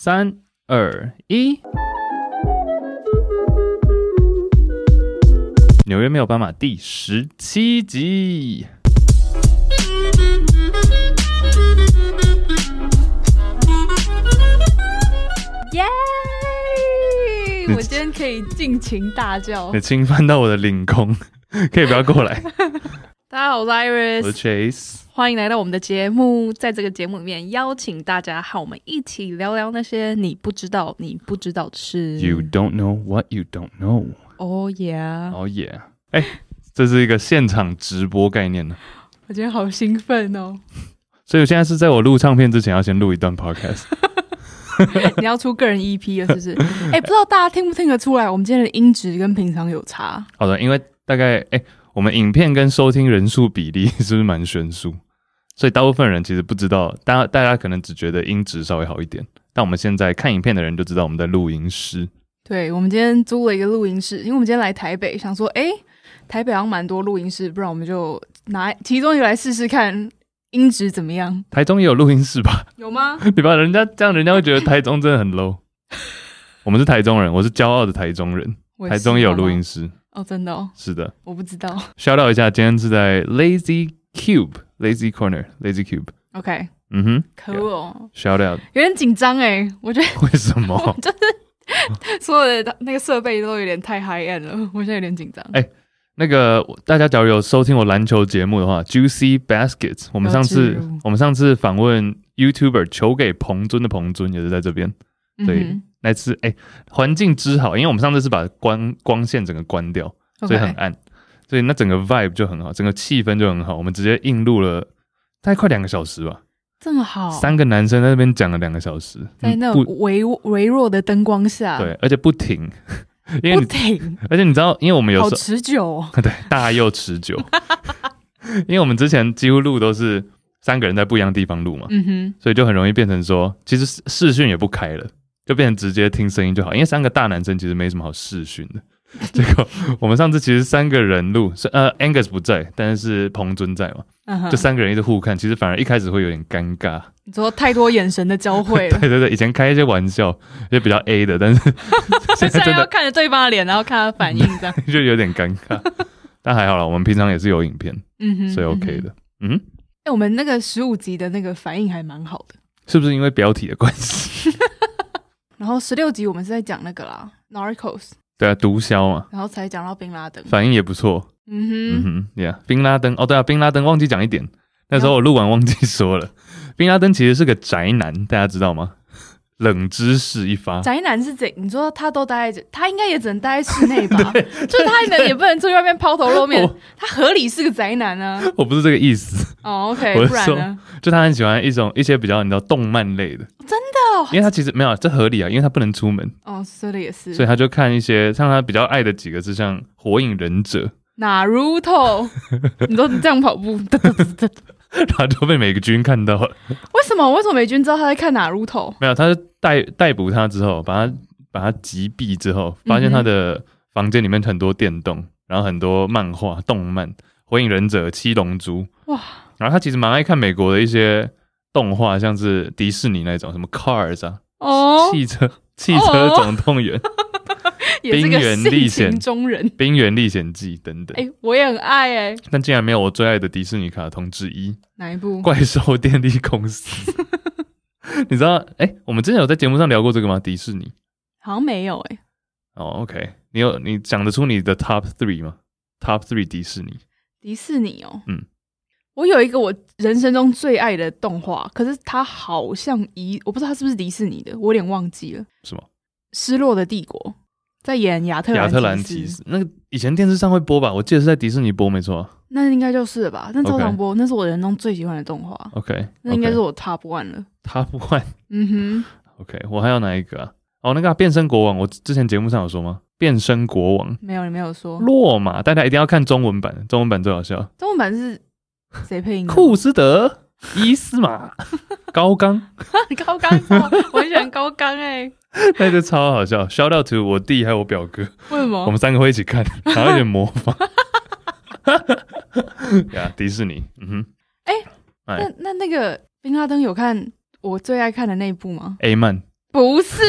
三二一，纽约没有斑马第十七集。耶！我今天可以尽情大叫。你侵犯到我的领空，可以不要过来。大家好，我是 Iris，我是 Chase。欢迎来到我们的节目，在这个节目里面，邀请大家和我们一起聊聊那些你不知道、你不知道的事。You don't know what you don't know. Oh yeah. Oh yeah. 哎，这是一个现场直播概念呢。我今天好兴奋哦！所以我现在是在我录唱片之前，要先录一段 podcast。你要出个人 EP 了，是不是？哎，不知道大家听不听得出来，我们今天的音质跟平常有差。好的，因为大概哎，我们影片跟收听人数比例 是不是蛮悬殊？所以大部分人其实不知道，大家大家可能只觉得音质稍微好一点，但我们现在看影片的人就知道我们在录音室。对，我们今天租了一个录音室，因为我们今天来台北，想说，哎，台北好像蛮多录音室，不然我们就拿其中一个来试试看音质怎么样。台中也有录音室吧？有吗？你把人家这样，人家会觉得台中真的很 low。我们是台中人，我是骄傲的台中人。台中也有录音室哦，真的哦？是的，我不知道。shout out 一下，今天是在 Lazy Cube。Lazy Corner, Lazy Cube. OK，嗯哼，可恶，Shout out，有点紧张哎，我觉得为什么？就是所有的那个设备都有点太 high end 了，我现在有点紧张。哎、欸，那个大家假如有收听我篮球节目的话，Juicy Baskets，我们上次我们上次访问 YouTuber 求给彭尊的彭尊也是在这边，所以那次哎环境之好，因为我们上次是把光光线整个关掉，所以很暗。所以那整个 vibe 就很好，整个气氛就很好。我们直接硬录了大概快两个小时吧，这么好。三个男生在那边讲了两个小时，在那种微微弱的灯光下，对，而且不停，因为不停。而且你知道，因为我们有时持久哦，对，大又持久。因为我们之前几乎录都是三个人在不一样的地方录嘛，嗯哼，所以就很容易变成说，其实视讯也不开了，就变成直接听声音就好。因为三个大男生其实没什么好视讯的。结果我们上次其实三个人录，是呃 Angus 不在，但是彭尊在嘛，就、uh huh. 三个人一直互看，其实反而一开始会有点尴尬。你说太多眼神的交汇了。对对对，以前开一些玩笑也比较 A 的，但是 现在真的要看着对方的脸，然后看他反应，这样 就有点尴尬。但还好了，我们平常也是有影片，嗯哼，所以 OK 的。嗯，哎、我们那个十五集的那个反应还蛮好的，是不是因为标题的关系？然后十六集我们是在讲那个啦，Narcos。对啊，毒枭嘛，然后才讲到宾拉登，反应也不错。嗯哼，嗯哼，对啊，宾拉登。哦，对啊，宾拉登忘记讲一点，那时候我录完忘记说了，宾拉登其实是个宅男，大家知道吗？冷知识一发，宅男是怎？你说他都待在，他应该也只能待在室内吧？就是他能也不能出去外面抛头露面，他合理是个宅男啊。我不是这个意思。哦，OK，我是说不然呢？就他很喜欢一种一些比较你知道动漫类的，真的、哦，因为他其实没有这合理啊，因为他不能出门。哦，说的也是，所以他就看一些像他比较爱的几个是像《火影忍者》。哪如头？你说你这样跑步，然后就被美军看到了。为什么？为什么美军知道他在看哪如头？没有，他是逮逮捕他之后，把他把他击毙之后，发现他的房间里面很多电动，然后很多漫画、动漫，《火影忍者》、《七龙珠》哇。然后他其实蛮爱看美国的一些动画，像是迪士尼那种什么 Cars 啊，哦，汽车汽车总动员。哦 冰原历险中人，冰原历险记等等。哎、欸，我也很爱哎、欸，但竟然没有我最爱的迪士尼卡通之一。哪一部？怪兽电力公司。你知道？哎、欸，我们之前有在节目上聊过这个吗？迪士尼好像没有哎、欸。哦、oh,，OK，你有你讲得出你的 Top Three 吗？Top Three 迪士尼。迪士尼哦，嗯，我有一个我人生中最爱的动画，可是它好像一，我不知道它是不是迪士尼的，我有点忘记了。什么？失落的帝国。在演亚特兰亚特兰提斯，那个以前电视上会播吧？我记得是在迪士尼播，没错。那应该就是吧？那周长波，那是我人中最喜欢的动画。OK，那应该是我 Top One 了。Top One，嗯哼。OK，我还有哪一个啊？哦，那个、啊、变身国王，我之前节目上有说吗？变身国王没有，你没有说。落马，大家一定要看中文版，中文版最好笑。中文版是谁配音？库斯德、伊斯玛、高冈、高冈，我很喜欢高冈哎、欸，那就超好笑。Shout out to 我弟还有我表哥，为什么？我们三个会一起看，然后有点模仿。呀，迪士尼，嗯哼，哎、欸，那那那个宾拉登有看我最爱看的那一部吗？A 曼，不是。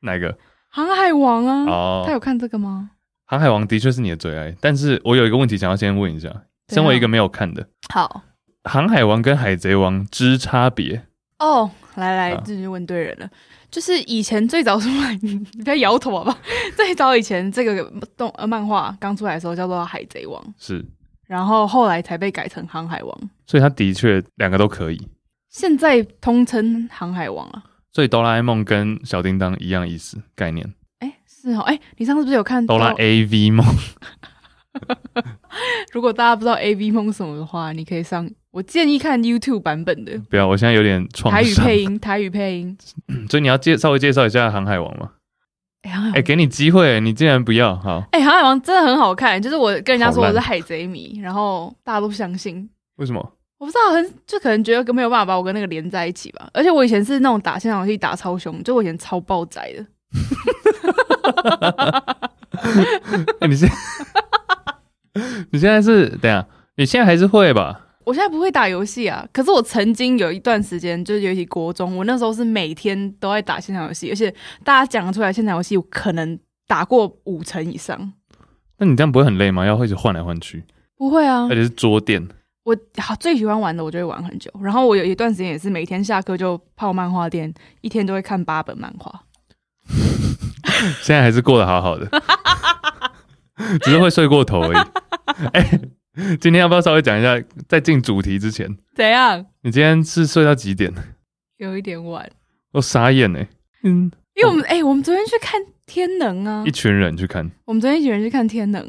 哪个？航海王啊！哦，他有看这个吗？航海王的确是你的最爱，但是我有一个问题想要先问一下，身为一个没有看的，好，航海王跟海贼王之差别？哦，来来，这就问对人了。就是以前最早出来，你不要摇头好吧？最早以前这个动呃漫画刚出来的时候叫做海贼王，是，然后后来才被改成航海王，所以他的确两个都可以。现在通称航海王啊。所以哆啦 A 梦跟小叮当一样意思概念。哎、欸，是哦，哎、欸，你上次不是有看哆啦 A V 梦？如果大家不知道 A V 梦什么的话，你可以上，我建议看 YouTube 版本的。不要，我现在有点创伤。台语配音，台语配音。所以你要介稍微介绍一下航海王吗？哎、欸欸，给你机会，你竟然不要？好，哎、欸，航海王真的很好看，就是我跟人家说我是海贼迷，然后大家都不相信。为什么？我不知道，很就可能觉得没有办法把我跟那个连在一起吧。而且我以前是那种打现场游戏打超凶，就我以前超爆宅的。欸、你现你现在是等下，你现在还是会吧？我现在不会打游戏啊，可是我曾经有一段时间，就是尤其国中，我那时候是每天都在打现场游戏，而且大家讲得出来线上游戏，我可能打过五成以上。那你这样不会很累吗？要一直换来换去？不会啊，而且是桌垫。我好最喜欢玩的，我就会玩很久。然后我有一段时间也是每天下课就泡漫画店，一天都会看八本漫画。现在还是过得好好的，只是会睡过头而已。哎、欸，今天要不要稍微讲一下，在进主题之前？怎样？你今天是睡到几点？有一点晚。我傻眼哎、欸。嗯，因为我们哎、欸，我们昨天去看《天能》啊，一群人去看。我们昨天一群人去看《天能》。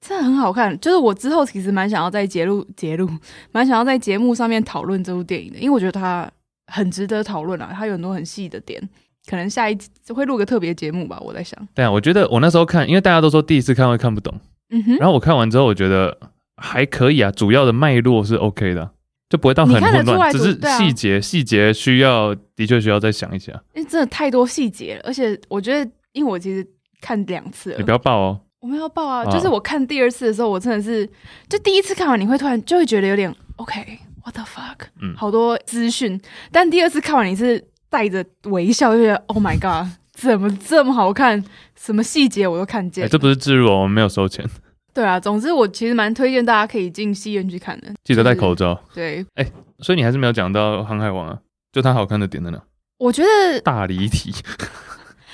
真的很好看，就是我之后其实蛮想要在节录节录，蛮想要在节目上面讨论这部电影的，因为我觉得它很值得讨论啊，它有很多很细的点，可能下一集会录个特别节目吧，我在想。对啊，我觉得我那时候看，因为大家都说第一次看会看不懂，嗯哼，然后我看完之后，我觉得还可以啊，主要的脉络是 OK 的，就不会到很混乱，只是细节细节需要的确需要再想一下，因为真的太多细节了，而且我觉得，因为我其实看两次了，你不要爆哦。我没有报啊，就是我看第二次的时候，我真的是，就第一次看完，你会突然就会觉得有点 OK，What the fuck，嗯，好多资讯，但第二次看完，你是带着微笑，就觉得 Oh my god，怎么这么好看？什么细节我都看见。欸，这不是置入哦，我们没有收钱。对啊，总之我其实蛮推荐大家可以进戏院去看的，记得戴口罩。对，哎，所以你还是没有讲到《航海王》啊？就它好看的点在哪？我觉得大离题。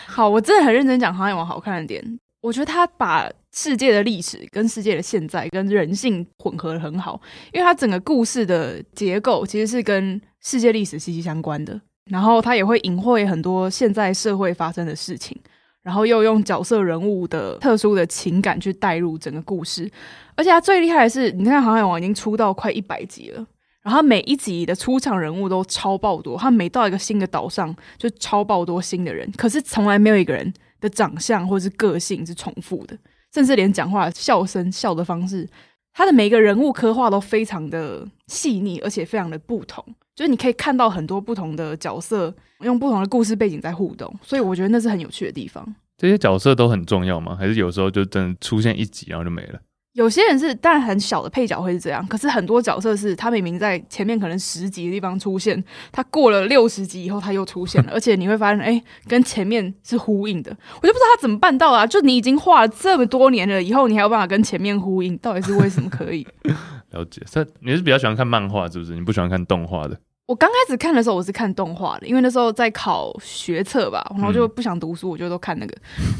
好，我真的很认真讲《航海王》好看的点。我觉得他把世界的历史跟世界的现在跟人性混合的很好，因为他整个故事的结构其实是跟世界历史息息相关的，然后他也会隐晦很多现在社会发生的事情，然后又用角色人物的特殊的情感去带入整个故事，而且他最厉害的是，你看《航海王》已经出到快一百集了，然后每一集的出场人物都超爆多，他每到一个新的岛上就超爆多新的人，可是从来没有一个人。的长相或是个性是重复的，甚至连讲话、笑声、笑的方式，他的每一个人物刻画都非常的细腻，而且非常的不同。就是你可以看到很多不同的角色用不同的故事背景在互动，所以我觉得那是很有趣的地方。这些角色都很重要吗？还是有时候就真的出现一集然后就没了？有些人是，但很小的配角会是这样，可是很多角色是他明明在前面可能十集的地方出现，他过了六十集以后他又出现了，而且你会发现，哎、欸，跟前面是呼应的。我就不知道他怎么办到啊！就你已经画了这么多年了，以后你还有办法跟前面呼应，到底是为什么可以？了解，这你是比较喜欢看漫画，是不是？你不喜欢看动画的？我刚开始看的时候，我是看动画的，因为那时候在考学测吧，然后就不想读书，我就都看那个。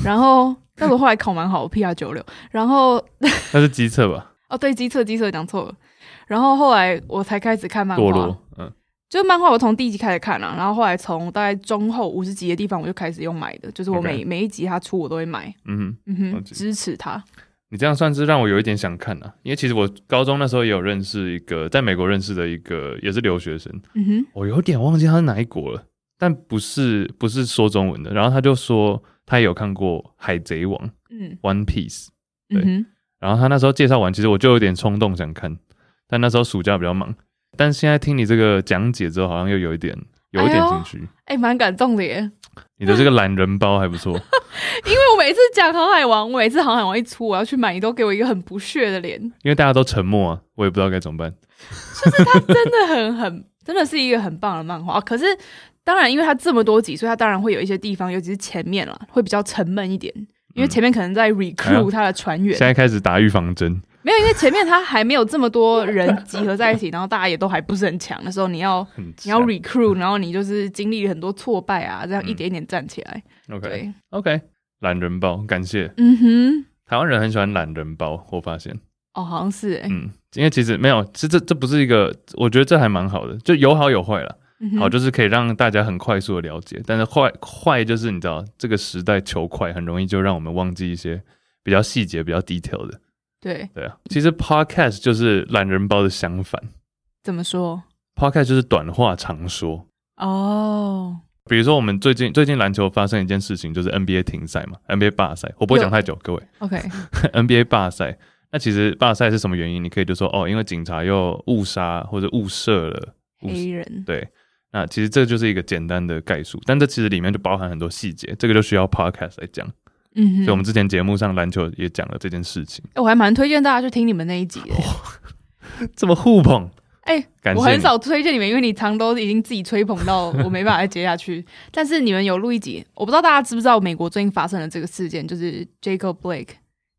然后，但我后来考蛮好，PR 九六。然后 那是机测吧？哦，对，机测，机测讲错了。然后后来我才开始看漫画，嗯，就漫画我从第一集开始看了，啊，然后后来从大概中后五十集的地方我就开始用买的，就是我每.每一集他出我都会买，嗯哼，嗯哼，支持他。你这样算是让我有一点想看啊，因为其实我高中那时候也有认识一个在美国认识的一个也是留学生，嗯哼，我有点忘记他是哪一国了，但不是不是说中文的，然后他就说他也有看过《海贼王》，嗯，One Piece，对，嗯、然后他那时候介绍完，其实我就有点冲动想看，但那时候暑假比较忙，但现在听你这个讲解之后，好像又有一点有一点兴趣，哎，蛮、欸、感动的耶。你的这个懒人包还不错，因为我每次讲《航海王》，我每次《航海王》一出，我要去买，你都给我一个很不屑的脸。因为大家都沉默啊，我也不知道该怎么办。就是他真的很很，真的是一个很棒的漫画。可是当然，因为他这么多集，所以他当然会有一些地方，尤其是前面啦，会比较沉闷一点。因为前面可能在 recruit 他的船员，现在开始打预防针。没有，因为前面他还没有这么多人集合在一起，然后大家也都还不是很强的时候，你要你要 recruit，然后你就是经历了很多挫败啊，这样一点一点站起来。嗯、OK OK，懒人包，感谢。嗯哼，台湾人很喜欢懒人包，我发现。哦，好像是哎。嗯，因为其实没有，其实这这不是一个，我觉得这还蛮好的，就有好有坏了。嗯、好，就是可以让大家很快速的了解，但是坏坏就是你知道，这个时代求快，很容易就让我们忘记一些比较细节、比较 detail 的。对对啊，其实 podcast 就是懒人包的相反。怎么说？podcast 就是短话长说。哦。比如说，我们最近最近篮球发生一件事情，就是 NBA 停赛嘛，NBA 罢赛。我不会讲太久，各位。OK。NBA 罢赛，那其实罢赛是什么原因？你可以就说哦，因为警察又误杀或者误射了黑人。对。那其实这就是一个简单的概述，但这其实里面就包含很多细节，这个就需要 podcast 来讲。嗯，所以我们之前节目上篮球也讲了这件事情。我还蛮推荐大家去听你们那一集的，这么互捧。哎、欸，我很少推荐你们，因为你常都已经自己吹捧到我没办法再接下去。但是你们有录一集，我不知道大家知不知道美国最近发生的这个事件，就是 Jacob Blake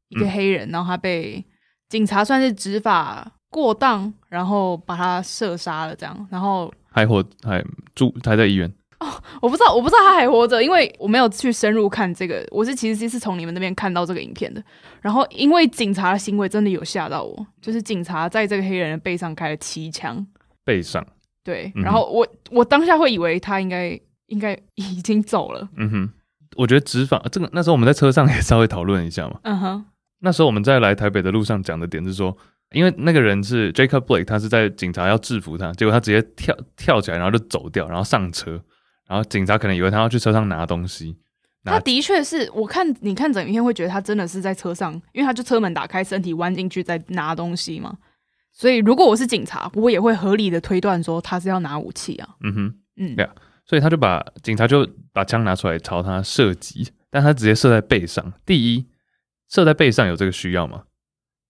一个黑人，嗯、然后他被警察算是执法过当，然后把他射杀了，这样，然后还活还住还在医院。哦，我不知道，我不知道他还活着，因为我没有去深入看这个。我是其实是从你们那边看到这个影片的。然后，因为警察的行为真的有吓到我，就是警察在这个黑人的背上开了七枪，背上。对，然后我、嗯、我当下会以为他应该应该已经走了。嗯哼，我觉得执法这个那时候我们在车上也稍微讨论一下嘛。嗯哼，那时候我们在来台北的路上讲的点是说，因为那个人是 Jacob Blake，他是在警察要制服他，结果他直接跳跳起来，然后就走掉，然后上车。然后警察可能以为他要去车上拿东西，他的确是我看你看整片会觉得他真的是在车上，因为他就车门打开，身体弯进去在拿东西嘛。所以如果我是警察，我也会合理的推断说他是要拿武器啊。嗯哼，嗯，对啊，所以他就把警察就把枪拿出来朝他射击，但他直接射在背上。第一，射在背上有这个需要吗？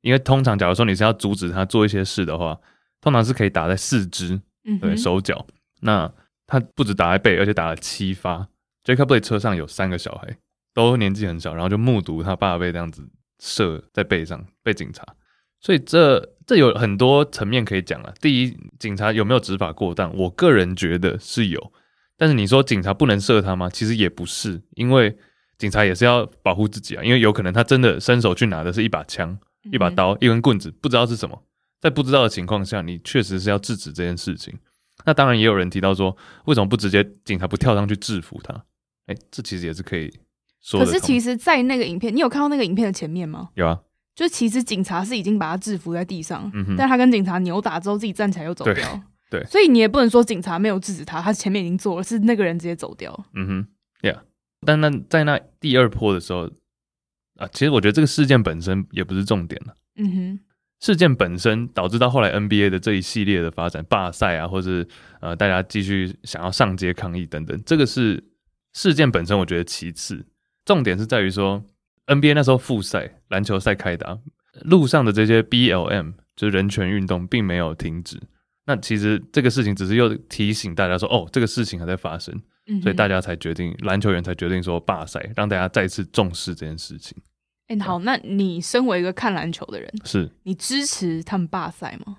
因为通常假如说你是要阻止他做一些事的话，通常是可以打在四肢，对，手脚。那他不止打在背，而且打了七发。Jacob Blake 车上有三个小孩，都年纪很小，然后就目睹他爸被这样子射在背上，被警察。所以这这有很多层面可以讲啊。第一，警察有没有执法过当？我个人觉得是有。但是你说警察不能射他吗？其实也不是，因为警察也是要保护自己啊。因为有可能他真的伸手去拿的是一把枪、一把刀、一根棍子，不知道是什么。在不知道的情况下，你确实是要制止这件事情。那当然也有人提到说，为什么不直接警察不跳上去制服他？哎、欸，这其实也是可以说的。可是其实，在那个影片，你有看到那个影片的前面吗？有啊，就是其实警察是已经把他制服在地上，但他跟警察扭打之后自己站起来又走掉。对，对所以你也不能说警察没有制止他，他前面已经做了，是那个人直接走掉。嗯哼，Yeah。但那在那第二波的时候啊，其实我觉得这个事件本身也不是重点了。嗯哼。事件本身导致到后来 NBA 的这一系列的发展，罢赛啊，或是呃大家继续想要上街抗议等等，这个是事件本身，我觉得其次，重点是在于说 NBA 那时候复赛篮球赛开打，路上的这些 BLM 就是人权运动并没有停止，那其实这个事情只是又提醒大家说，哦，这个事情还在发生，嗯，所以大家才决定篮球员才决定说罢赛，让大家再次重视这件事情。哎、欸，好，那你身为一个看篮球的人，是你支持他们罢赛吗？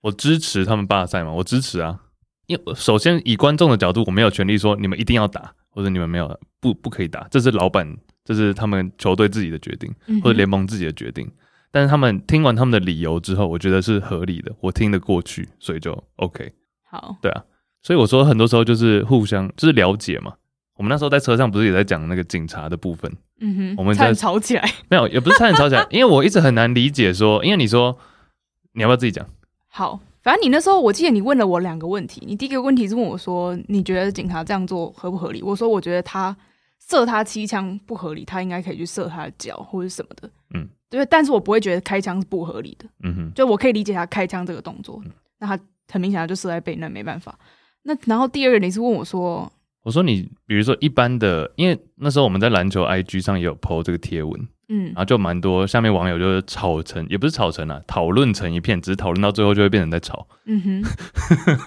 我支持他们罢赛吗？我支持啊，因为首先以观众的角度，我没有权利说你们一定要打，或者你们没有不不可以打，这是老板，这是他们球队自己的决定，或者联盟自己的决定。嗯、但是他们听完他们的理由之后，我觉得是合理的，我听得过去，所以就 OK。好，对啊，所以我说很多时候就是互相就是了解嘛。我们那时候在车上不是也在讲那个警察的部分，嗯哼，我们差点吵起来，没有，也不是差点吵起来，因为我一直很难理解说，因为你说你要不要自己讲？好，反正你那时候我记得你问了我两个问题，你第一个问题是问我说，你觉得警察这样做合不合理？我说我觉得他射他七枪不合理，他应该可以去射他的脚或者什么的，嗯，对，但是我不会觉得开枪是不合理的，嗯哼，就我可以理解他开枪这个动作，嗯、那他很明显他就射在背，那没办法。那然后第二个你是问我说。我说你，比如说一般的，因为那时候我们在篮球 IG 上也有 po 这个贴文，嗯，然后就蛮多下面网友就是吵成，也不是吵成啊，讨论成一片，只是讨论到最后就会变成在吵。嗯哼，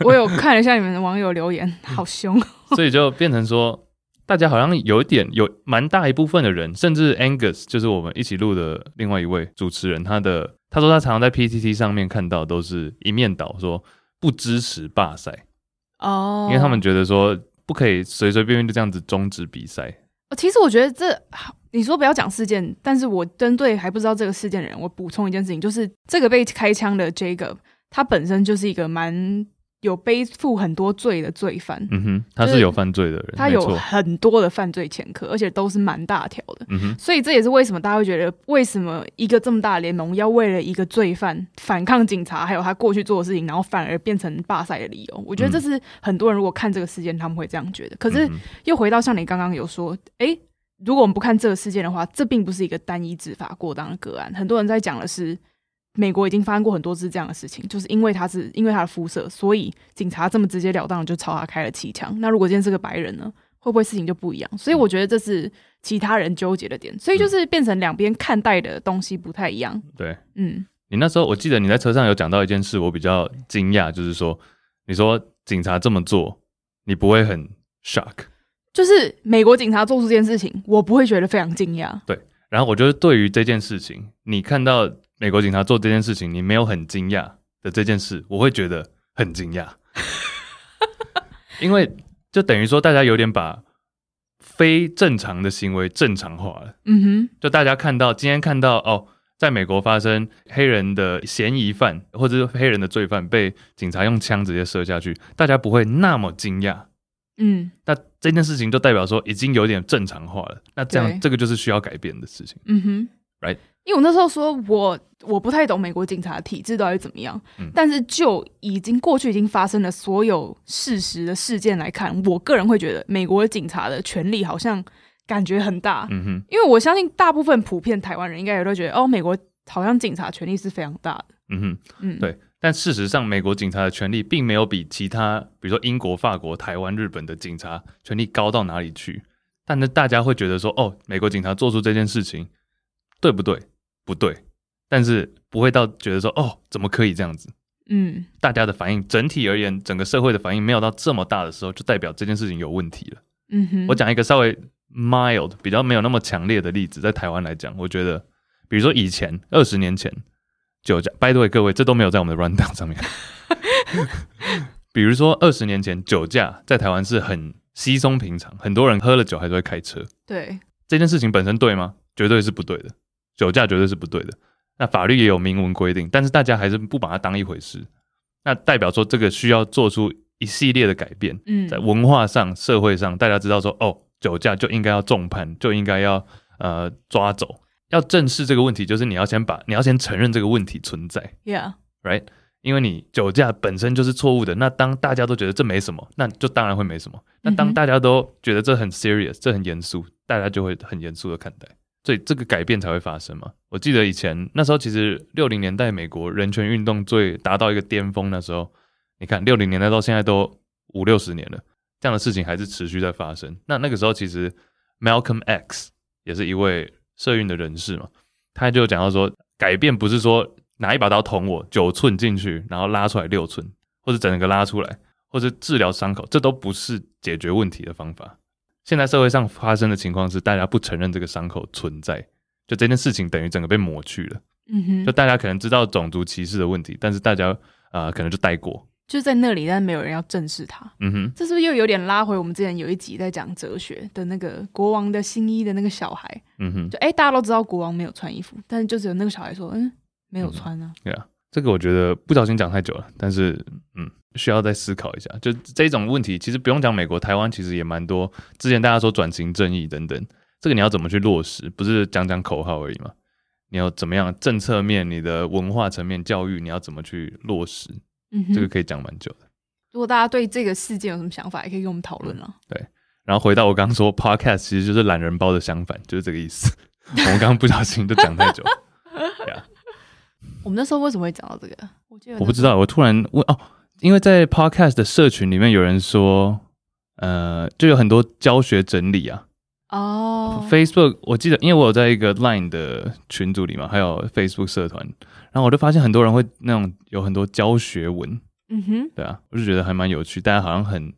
我有看了一下你们的网友留言，好凶，所以就变成说，大家好像有一点，有蛮大一部分的人，甚至 Angus 就是我们一起录的另外一位主持人，他的他说他常常在 PTT 上面看到都是一面倒，说不支持罢赛哦，因为他们觉得说。不可以随随便便就这样子终止比赛。其实我觉得这，你说不要讲事件，但是我针对还不知道这个事件的人，我补充一件事情，就是这个被开枪的 Jacob，他本身就是一个蛮。有背负很多罪的罪犯，嗯哼，他是有犯罪的人，他有很多的犯罪前科，而且都是蛮大条的，嗯哼，所以这也是为什么大家会觉得，为什么一个这么大的联盟要为了一个罪犯反抗警察，还有他过去做的事情，然后反而变成罢赛的理由？我觉得这是很多人如果看这个事件，他们会这样觉得。可是又回到像你刚刚有说，哎，如果我们不看这个事件的话，这并不是一个单一执法过当的个案，很多人在讲的是。美国已经发生过很多次这样的事情，就是因为他是因为他的肤色，所以警察这么直截了当的就朝他开了七枪。那如果今天是个白人呢，会不会事情就不一样？所以我觉得这是其他人纠结的点，所以就是变成两边看待的东西不太一样。对，嗯，你那时候我记得你在车上有讲到一件事，我比较惊讶，就是说你说警察这么做，你不会很 shock？就是美国警察做出这件事情，我不会觉得非常惊讶。对，然后我觉得对于这件事情，你看到。美国警察做这件事情，你没有很惊讶的这件事，我会觉得很惊讶，因为就等于说大家有点把非正常的行为正常化了。嗯哼，就大家看到今天看到哦，在美国发生黑人的嫌疑犯或者是黑人的罪犯被警察用枪直接射下去，大家不会那么惊讶。嗯，那这件事情就代表说已经有点正常化了。那这样对这个就是需要改变的事情。嗯哼，right。因为我那时候说我我不太懂美国警察的体制到底怎么样，嗯、但是就已经过去已经发生的所有事实的事件来看，我个人会觉得美国警察的权力好像感觉很大。嗯哼，因为我相信大部分普遍台湾人应该也都觉得，哦，美国好像警察权力是非常大的。嗯哼，嗯，对。但事实上，美国警察的权力并没有比其他，比如说英国、法国、台湾、日本的警察权力高到哪里去。但是大家会觉得说，哦，美国警察做出这件事情，对不对？不对，但是不会到觉得说哦，怎么可以这样子？嗯，大家的反应整体而言，整个社会的反应没有到这么大的时候，就代表这件事情有问题了。嗯哼，我讲一个稍微 mild、比较没有那么强烈的例子，在台湾来讲，我觉得，比如说以前二十年前酒驾 the way，各位，这都没有在我们的 rundown 上面。比如说二十年前酒驾在台湾是很稀松平常，很多人喝了酒还是会开车。对，这件事情本身对吗？绝对是不对的。酒驾绝对是不对的，那法律也有明文规定，但是大家还是不把它当一回事。那代表说这个需要做出一系列的改变。嗯，在文化上、社会上，大家知道说，哦，酒驾就应该要重判，就应该要呃抓走，要正视这个问题，就是你要先把你要先承认这个问题存在。Yeah，right，因为你酒驾本身就是错误的。那当大家都觉得这没什么，那就当然会没什么。那当大家都觉得这很 serious，这很严肃，大家就会很严肃的看待。所以这个改变才会发生嘛？我记得以前那时候，其实六零年代美国人权运动最达到一个巅峰的时候，你看六零年代到现在都五六十年了，这样的事情还是持续在发生。那那个时候其实 Malcolm X 也是一位社运的人士嘛，他就讲到说，改变不是说拿一把刀捅我九寸进去，然后拉出来六寸，或者整个拉出来，或者治疗伤口，这都不是解决问题的方法。现在社会上发生的情况是，大家不承认这个伤口存在，就这件事情等于整个被抹去了。嗯哼，就大家可能知道种族歧视的问题，但是大家啊、呃，可能就带过，就在那里，但是没有人要正视它。嗯哼，这是不是又有点拉回我们之前有一集在讲哲学的那个国王的新衣的那个小孩？嗯哼，就哎、欸，大家都知道国王没有穿衣服，但是就只有那个小孩说，嗯，没有穿啊。对啊、嗯，这个我觉得不小心讲太久了，但是嗯。需要再思考一下，就这种问题，其实不用讲美国、台湾，其实也蛮多。之前大家说转型正义等等，这个你要怎么去落实？不是讲讲口号而已嘛？你要怎么样政策面、你的文化层面、教育，你要怎么去落实？嗯，这个可以讲蛮久的。如果大家对这个事件有什么想法，也可以跟我们讨论了。对，然后回到我刚刚说，Podcast 其实就是懒人包的相反，就是这个意思。我们刚刚不小心就讲太久。对啊，我们那时候为什么会讲到这个？我我不知道，我突然问哦，因为在 Podcast 的社群里面有人说，呃，就有很多教学整理啊。哦、oh.，Facebook，我记得，因为我有在一个 Line 的群组里嘛，还有 Facebook 社团，然后我就发现很多人会那种有很多教学文，嗯哼，对啊，我就觉得还蛮有趣，大家好像很，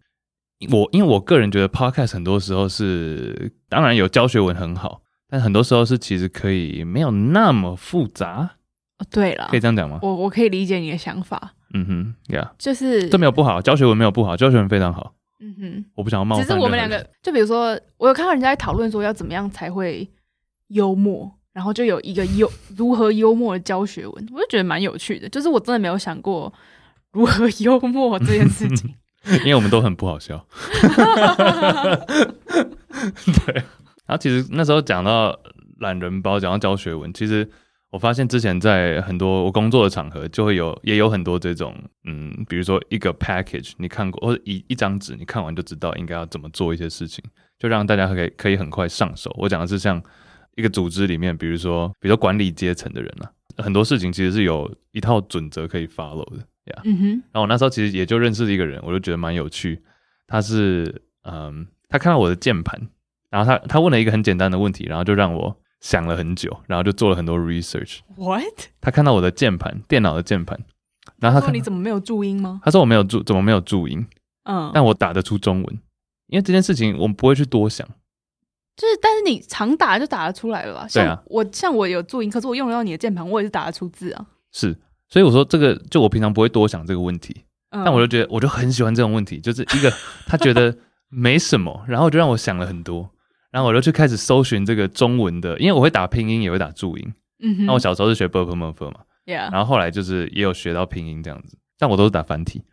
我因为我个人觉得 Podcast 很多时候是，当然有教学文很好，但很多时候是其实可以没有那么复杂。哦，对了，可以这样讲吗？我我可以理解你的想法。嗯哼，Yeah，就是这没有不好，教学文没有不好，教学文非常好。嗯哼，我不想要冒犯。只是我们两个，就比如说，我有看到人家在讨论说要怎么样才会幽默，然后就有一个幽 如何幽默的教学文，我就觉得蛮有趣的。就是我真的没有想过如何幽默这件事情，因为我们都很不好笑。对，然后其实那时候讲到懒人包，讲到教学文，其实。我发现之前在很多我工作的场合，就会有也有很多这种，嗯，比如说一个 package 你看过，或者一一张纸你看完就知道应该要怎么做一些事情，就让大家可以可以很快上手。我讲的是像一个组织里面，比如说比如说管理阶层的人啊，很多事情其实是有一套准则可以 follow 的呀。Yeah. 嗯哼。然后我那时候其实也就认识了一个人，我就觉得蛮有趣。他是嗯，他看到我的键盘，然后他他问了一个很简单的问题，然后就让我。想了很久，然后就做了很多 research。What？他看到我的键盘，电脑的键盘，然后他说：“你怎么没有注音吗？”他说：“我没有注，怎么没有注音？”嗯，但我打得出中文，因为这件事情我们不会去多想。就是，但是你常打就打得出来了吧？像我，啊、像我有注音，可是我用得到你的键盘，我也是打得出字啊。是，所以我说这个，就我平常不会多想这个问题，嗯、但我就觉得，我就很喜欢这种问题，就是一个他觉得没什么，然后就让我想了很多。然后我就去开始搜寻这个中文的，因为我会打拼音，也会打注音。嗯哼。那我小时候是学 Burp m u r p h 嘛，Yeah。然后后来就是也有学到拼音这样子，但我都是打繁体。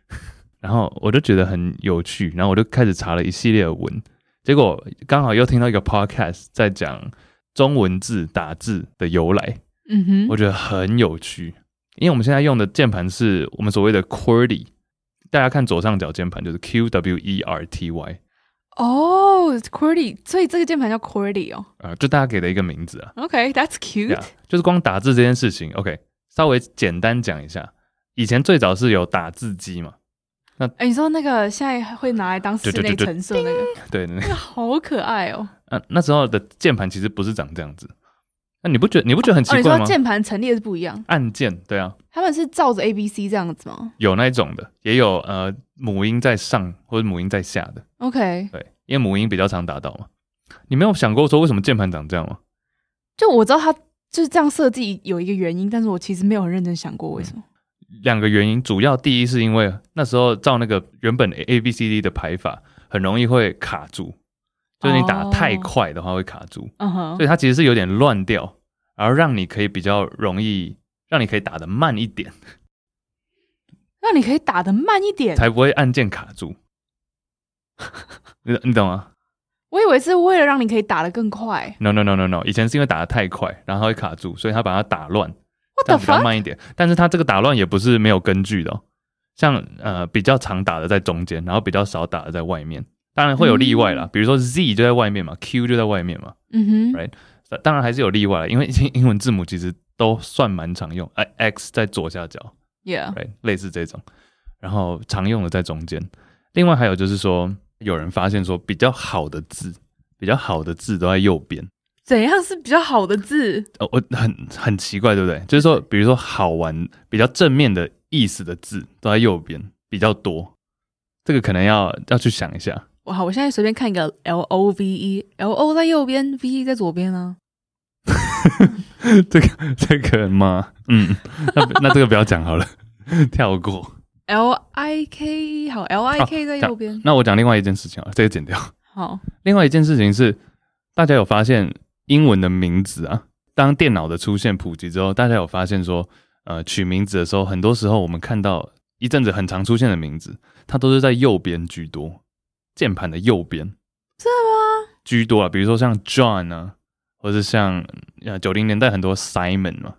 然后我就觉得很有趣，然后我就开始查了一系列的文，结果刚好又听到一个 podcast 在讲中文字打字的由来。嗯哼，我觉得很有趣，因为我们现在用的键盘是我们所谓的 QWERTY，大家看左上角键盘就是 Q W E R T Y，哦、oh，QWERTY，所以这个键盘叫 QWERTY 哦。啊、呃，就大家给的一个名字啊。OK，that's、okay, cute、yeah。就是光打字这件事情，OK，稍微简单讲一下。以前最早是有打字机嘛？那哎、欸，你说那个现在会拿来当室内陈设那个？对，那个好可爱哦。啊，那时候的键盘其实不是长这样子。那你不觉得你不觉得很奇怪吗？哦、你说键盘陈列是不一样，按键对啊。他们是照着 A B C 这样子吗？有那一种的，也有呃母音在上或者母音在下的。OK，对，因为母音比较常打到嘛。你没有想过说为什么键盘长这样吗？就我知道它就是这样设计有一个原因，但是我其实没有很认真想过为什么。嗯、两个原因，主要第一是因为那时候照那个原本 A B C D 的排法，很容易会卡住，就是你打太快的话会卡住。嗯哼，所以它其实是有点乱掉，然后让你可以比较容易。让你可以打得慢一点，让你可以打得慢一点，才不会按键卡住。你 你懂吗？我以为是为了让你可以打得更快。No no no no no，以前是因为打得太快，然后会卡住，所以他把它打乱，打比较慢一点。但是他这个打乱也不是没有根据的哦，像呃比较常打的在中间，然后比较少打的在外面。当然会有例外啦，嗯、比如说 Z 就在外面嘛，Q 就在外面嘛。嗯哼，Right，当然还是有例外，因为 英文字母其实。都算蛮常用，哎，X 在左下角，Yeah，对，类似这种，然后常用的在中间。另外还有就是说，有人发现说，比较好的字，比较好的字都在右边。怎样是比较好的字？哦，我很很奇怪，对不对？就是说，比如说好玩、比较正面的意思的字都在右边比较多。这个可能要要去想一下。哇，好，我现在随便看一个 L O V E，L O 在右边，V E 在左边啊。这个这个吗？嗯，那那这个不要讲好了，跳过。L I K E 好，L I K 在右边。啊，那我讲另外一件事情啊，这个剪掉。好，另外一件事情是，大家有发现英文的名字啊，当电脑的出现普及之后，大家有发现说，呃，取名字的时候，很多时候我们看到一阵子很常出现的名字，它都是在右边居多，键盘的右边。真的吗？居多啊，比如说像 John 啊，或者是像呃九零年代很多 Simon 嘛，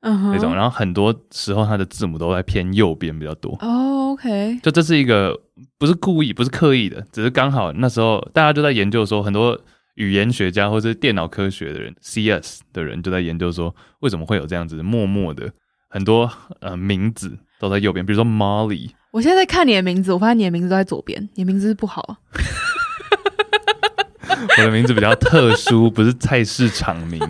嗯哼，那种，然后很多时候它的字母都在偏右边比较多。哦，OK，就这是一个不是故意，不是刻意的，只是刚好那时候大家就在研究说，很多语言学家或者是电脑科学的人，CS 的人就在研究说，为什么会有这样子默默的很多呃名字都在右边，比如说 Molly。我现在在看你的名字，我发现你的名字都在左边，你的名字是不好。我的名字比较特殊，不是菜市场名。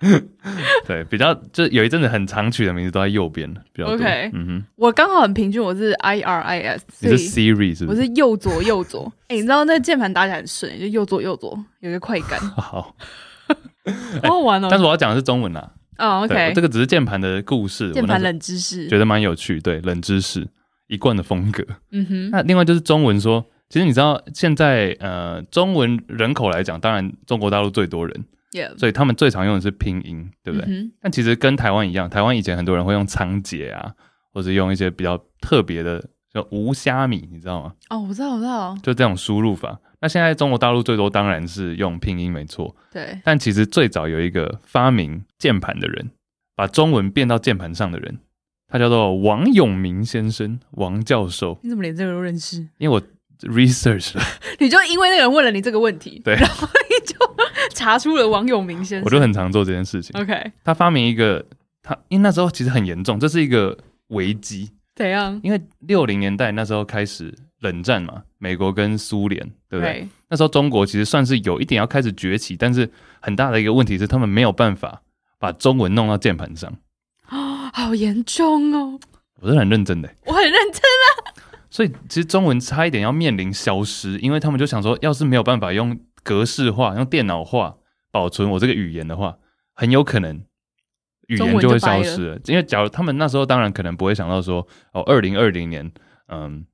对，比较就有一阵子很常取的名字都在右边，比较多。OK，嗯哼，我刚好很平均，我是 I R I S，你是 Siri 是不是？我是右左右左。哎、欸，你知道那键盘打起来很顺，就右左右左，有一个快感。好，好好玩哦。但是我要讲的是中文啊。哦、oh,，OK，这个只是键盘的故事，键盘冷知识，觉得蛮有趣。对，冷知识一贯的风格。嗯哼。那另外就是中文说。其实你知道，现在呃，中文人口来讲，当然中国大陆最多人，Yeah. 所以他们最常用的是拼音，对不对？嗯、但其实跟台湾一样，台湾以前很多人会用仓颉啊，或者用一些比较特别的叫无虾米，你知道吗？哦，我知道，我知道，就这种输入法。那现在中国大陆最多当然是用拼音，没错。对。但其实最早有一个发明键盘的人，把中文变到键盘上的人，他叫做王永明先生，王教授。你怎么连这个都认识？因为我。research 了，你就因为那个人问了你这个问题，对，然后你就查出了王永明先生。我就很常做这件事情。OK，他发明一个，他因为那时候其实很严重，这是一个危机。怎样？因为六零年代那时候开始冷战嘛，美国跟苏联，对不对.那时候中国其实算是有一点要开始崛起，但是很大的一个问题是，他们没有办法把中文弄到键盘上。哦，好严重哦！我是很认真的，我很认真啊。所以其实中文差一点要面临消失，因为他们就想说，要是没有办法用格式化、用电脑化保存我这个语言的话，很有可能语言就会消失了。了因为假如他们那时候当然可能不会想到说，哦，二零二零年，嗯，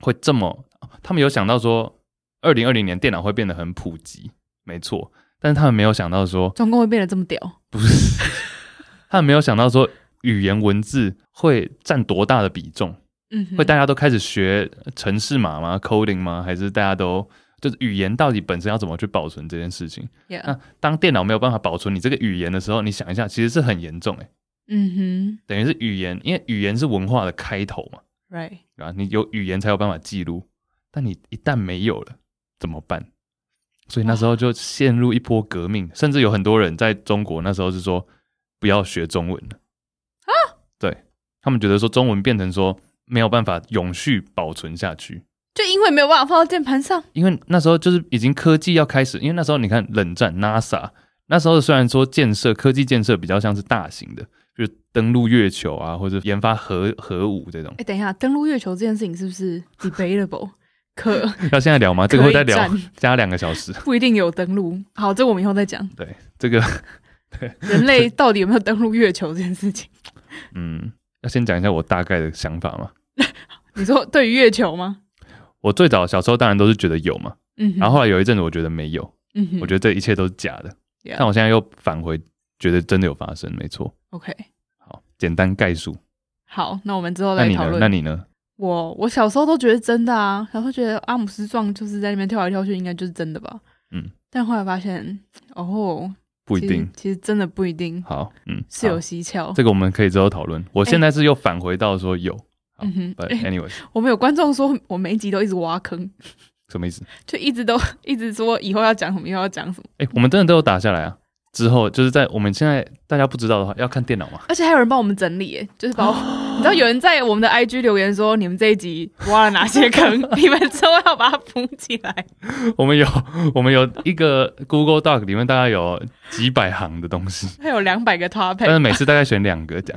会这么，他们有想到说，二零二零年电脑会变得很普及，没错，但是他们没有想到说，中共会变得这么屌，不是，他们没有想到说，语言文字会占多大的比重。嗯，会大家都开始学程式码吗？coding 吗？还是大家都就是语言到底本身要怎么去保存这件事情.那当电脑没有办法保存你这个语言的时候，你想一下，其实是很严重诶。嗯哼，等于是语言，因为语言是文化的开头嘛，right？啊，你有语言才有办法记录，但你一旦没有了怎么办？所以那时候就陷入一波革命，甚至有很多人在中国那时候是说不要学中文了啊，对，他们觉得说中文变成说。没有办法永续保存下去，就因为没有办法放到键盘上。因为那时候就是已经科技要开始，因为那时候你看冷战，NASA 那时候虽然说建设科技建设比较像是大型的，就是登陆月球啊，或者研发核核武这种。哎，等一下，登陆月球这件事情是不是 debatable？可 要现在聊吗？这个会再聊加两个小时，不一定有登陆。好，这个我们以后再讲。对，这个对人类到底有没有登陆月球这件事情？嗯。要先讲一下我大概的想法吗？你说对于月球吗？我最早小时候当然都是觉得有嘛，嗯，然后后来有一阵子我觉得没有，嗯哼，我觉得这一切都是假的，yeah. 但我现在又返回觉得真的有发生，没错。OK，好，简单概述。好，那我们之后再讨论。那你呢？我我小时候都觉得真的啊，小时候觉得阿姆斯壮就是在那边跳来跳去，应该就是真的吧？嗯，但后来发现，哦。不一定其，其实真的不一定。好，嗯，是有蹊跷。这个我们可以之后讨论。我现在是又返回到说有，嗯哼。But anyways，我们有观众说我每一集都一直挖坑，什么意思？就一直都 一直说以后要讲什么，以后要讲什么。哎、欸，我们真的都有打下来啊。之后就是在我们现在大家不知道的话，要看电脑嘛。而且还有人帮我们整理，耶，就是把我，你知道有人在我们的 IG 留言说，你们这一集挖了哪些坑，你们之后要把它补起来。我们有，我们有一个 Google Doc 里面大概有几百行的东西，它有两百个 topic，但是每次大概选两个讲，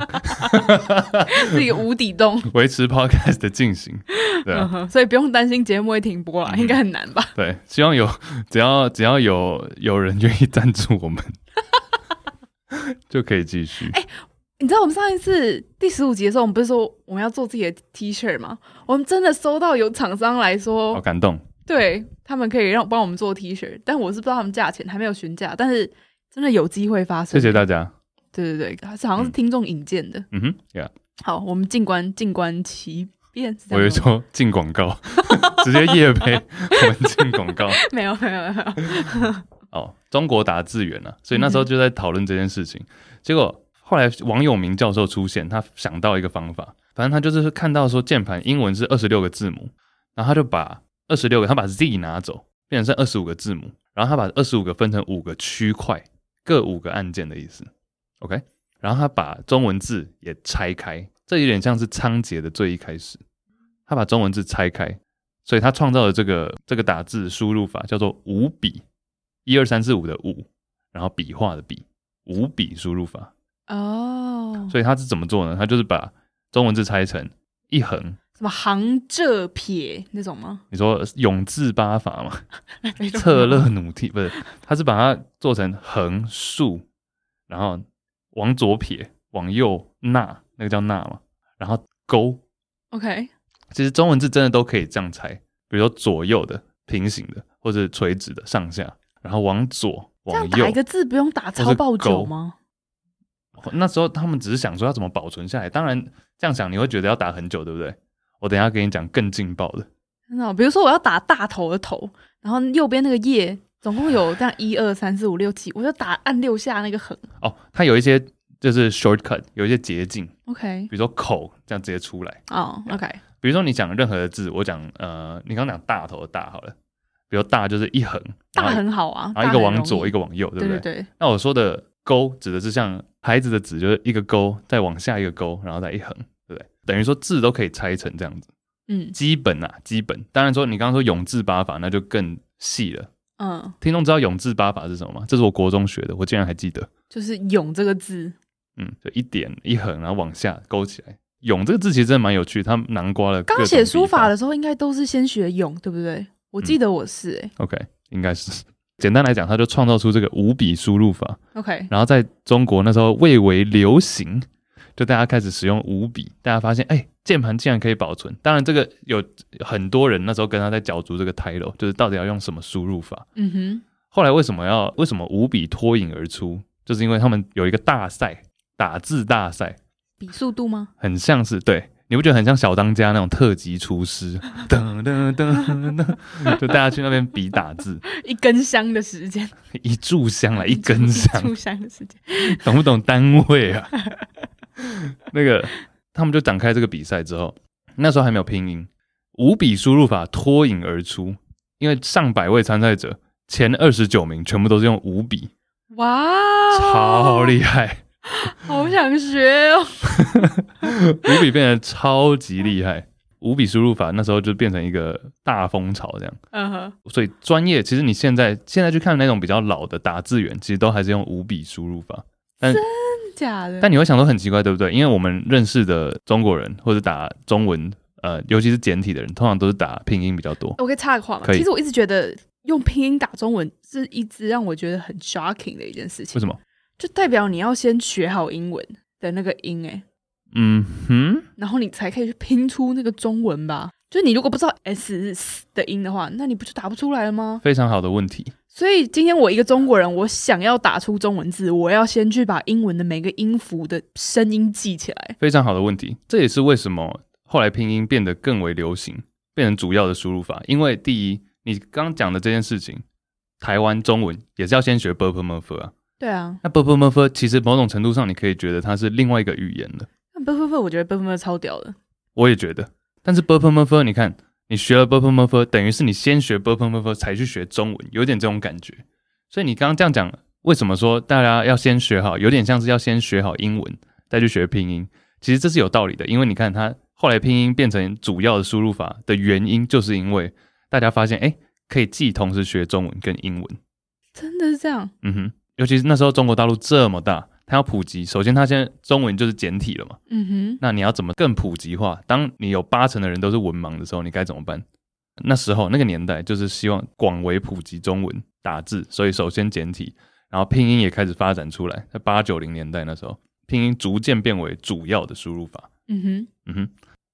是一个无底洞，维持 Podcast 的进行。对啊，嗯，所以不用担心节目会停播了，嗯，应该很难吧？对，希望有，只要只要有有人愿意赞助我们。就可以继续。哎、欸，你知道我们上一次第十五集的时候，我们不是说我们要做自己的 T 恤吗？我们真的收到有厂商来说，好感动。对，他们可以让帮我们做 T 恤，但我是不知道他们价钱，还没有询价。但是真的有机会发生。谢谢大家。对对对，好像是听众引荐的。嗯哼，Yeah。好，我们静观静观其变。我以为说进广告，直接夜配我们进广告。没有没有没有。哦，中国打字员啊，所以那时候就在讨论这件事情。嗯、结果后来王永明教授出现，他想到一个方法，反正他就是看到说键盘英文是二十六个字母，然后他就把二十六个，他把 Z 拿走，变成是二十五个字母，然后他把二十五个分成五个区块，各五个按键的意思。OK，然后他把中文字也拆开，这有点像是仓颉的最一开始，他把中文字拆开，所以他创造了这个这个打字输入法叫做五笔，一二三四五的五，然后笔画的笔，五笔输入法。哦，oh. 所以他是怎么做呢？他就是把中文字拆成一横，什么行这撇那种吗？你说永字八法吗？侧勒努替不是，他是把它做成横竖，然后。往左撇，往右捺，那个叫捺嘛。然后勾，OK。其实中文字真的都可以这样拆，比如说左右的、平行的，或者垂直的、上下。然后往左、往右，打一个字不用打超爆久吗？那时候他们只是想说要怎么保存下来。当然这样想你会觉得要打很久，对不对？我等一下给你讲更劲爆的。那比如说我要打大头的头，然后右边那个叶。总共有这样 一二三四五六七，我就打按六下那个横。哦，它有一些就是 shortcut，有一些捷径。OK，比如说口这样直接出来。哦，OK。比如说你讲任何的字，我讲呃，你刚刚讲大头的大好了，比如大就是一横，大很好啊，然后一个往左，一个往右，对不对？对对。那我说的勾指的是像孩子的指，就是一个勾，再往下一个勾，然后再一横，对不对？等于说字都可以拆成这样子。嗯，基本啊，基本。当然说你刚刚说永字八法，那就更细了。嗯，听众知道永字八法是什么吗？这是我国中学的，我竟然还记得。就是“永”这个字，嗯，就一点一横，然后往下勾起来。“永”这个字其实真的蛮有趣，它南瓜了。刚写书法的时候，应该都是先学“永”，对不对？我记得我是哎、欸嗯。OK，应该是。简单来讲，他就创造出这个五笔输入法。OK，然后在中国那时候蔚为流行。就大家开始使用五笔，大家发现，哎、欸，键盘竟然可以保存。当然，这个有很多人那时候跟他在角逐这个 title，就是到底要用什么输入法。嗯哼。后来为什么要为什么五笔脱颖而出？就是因为他们有一个大赛，打字大赛，比速度吗？很像是，对，你不觉得很像小当家那种特级厨师？噔噔噔噔，就大家去那边比打字，一根香的时间，一炷香来一根香，一炷香的时间，懂不懂单位啊？那个，他们就展开这个比赛之后，那时候还没有拼音，五笔输入法脱颖而出，因为上百位参赛者，前二十九名全部都是用五笔，哇，超厉害，好想学哦，五笔变得超级厉害，五笔输入法那时候就变成一个大风潮，这样，嗯哼，所以专业其实你现在现在去看那种比较老的打字员，其实都还是用五笔输入法，但真。假的，但你会想说很奇怪，对不对？因为我们认识的中国人或者打中文，呃，尤其是简体的人，通常都是打拼音比较多。我可以插个话吗？其实我一直觉得用拼音打中文是一直让我觉得很 shocking 的一件事情。为什么？就代表你要先学好英文的那个音，哎，嗯哼，然后你才可以去拼出那个中文吧。就你如果不知道 s 的音的话，那你不就打不出来了吗？非常好的问题。所以今天我一个中国人，我想要打出中文字，我要先去把英文的每个音符的声音记起来。非常好的问题，这也是为什么后来拼音变得更为流行，变成主要的输入法。因为第一，你刚讲的这件事情，台湾中文也是要先学 Burp Murphy 啊。对啊，那 Bubble m u r p h 其实某种程度上，你可以觉得它是另外一个语言了。Bubble m u r p h 我觉得 Bubble m u r p h 超屌的，我也觉得。但是 Bubble m u r p h 你看，你学了 Bubble m u r p h 等于是你先学 Bubble m u r p h 才去学中文，有点这种感觉。所以你刚刚这样讲，为什么说大家要先学好，有点像是要先学好英文，再去学拼音？其实这是有道理的，因为你看它后来拼音变成主要的输入法的原因，就是因为大家发现，哎、可以既同时学中文跟英文。真的是这样？嗯哼。尤其是那时候中国大陆这么大，它要普及，首先它现在中文就是简体了嘛。嗯哼。那你要怎么更普及化？当你有八成的人都是文盲的时候，你该怎么办？那时候那个年代就是希望广为普及中文打字，所以首先简体，然后拼音也开始发展出来。在八九零年代那时候，拼音逐渐变为主要的输入法。嗯哼，嗯哼。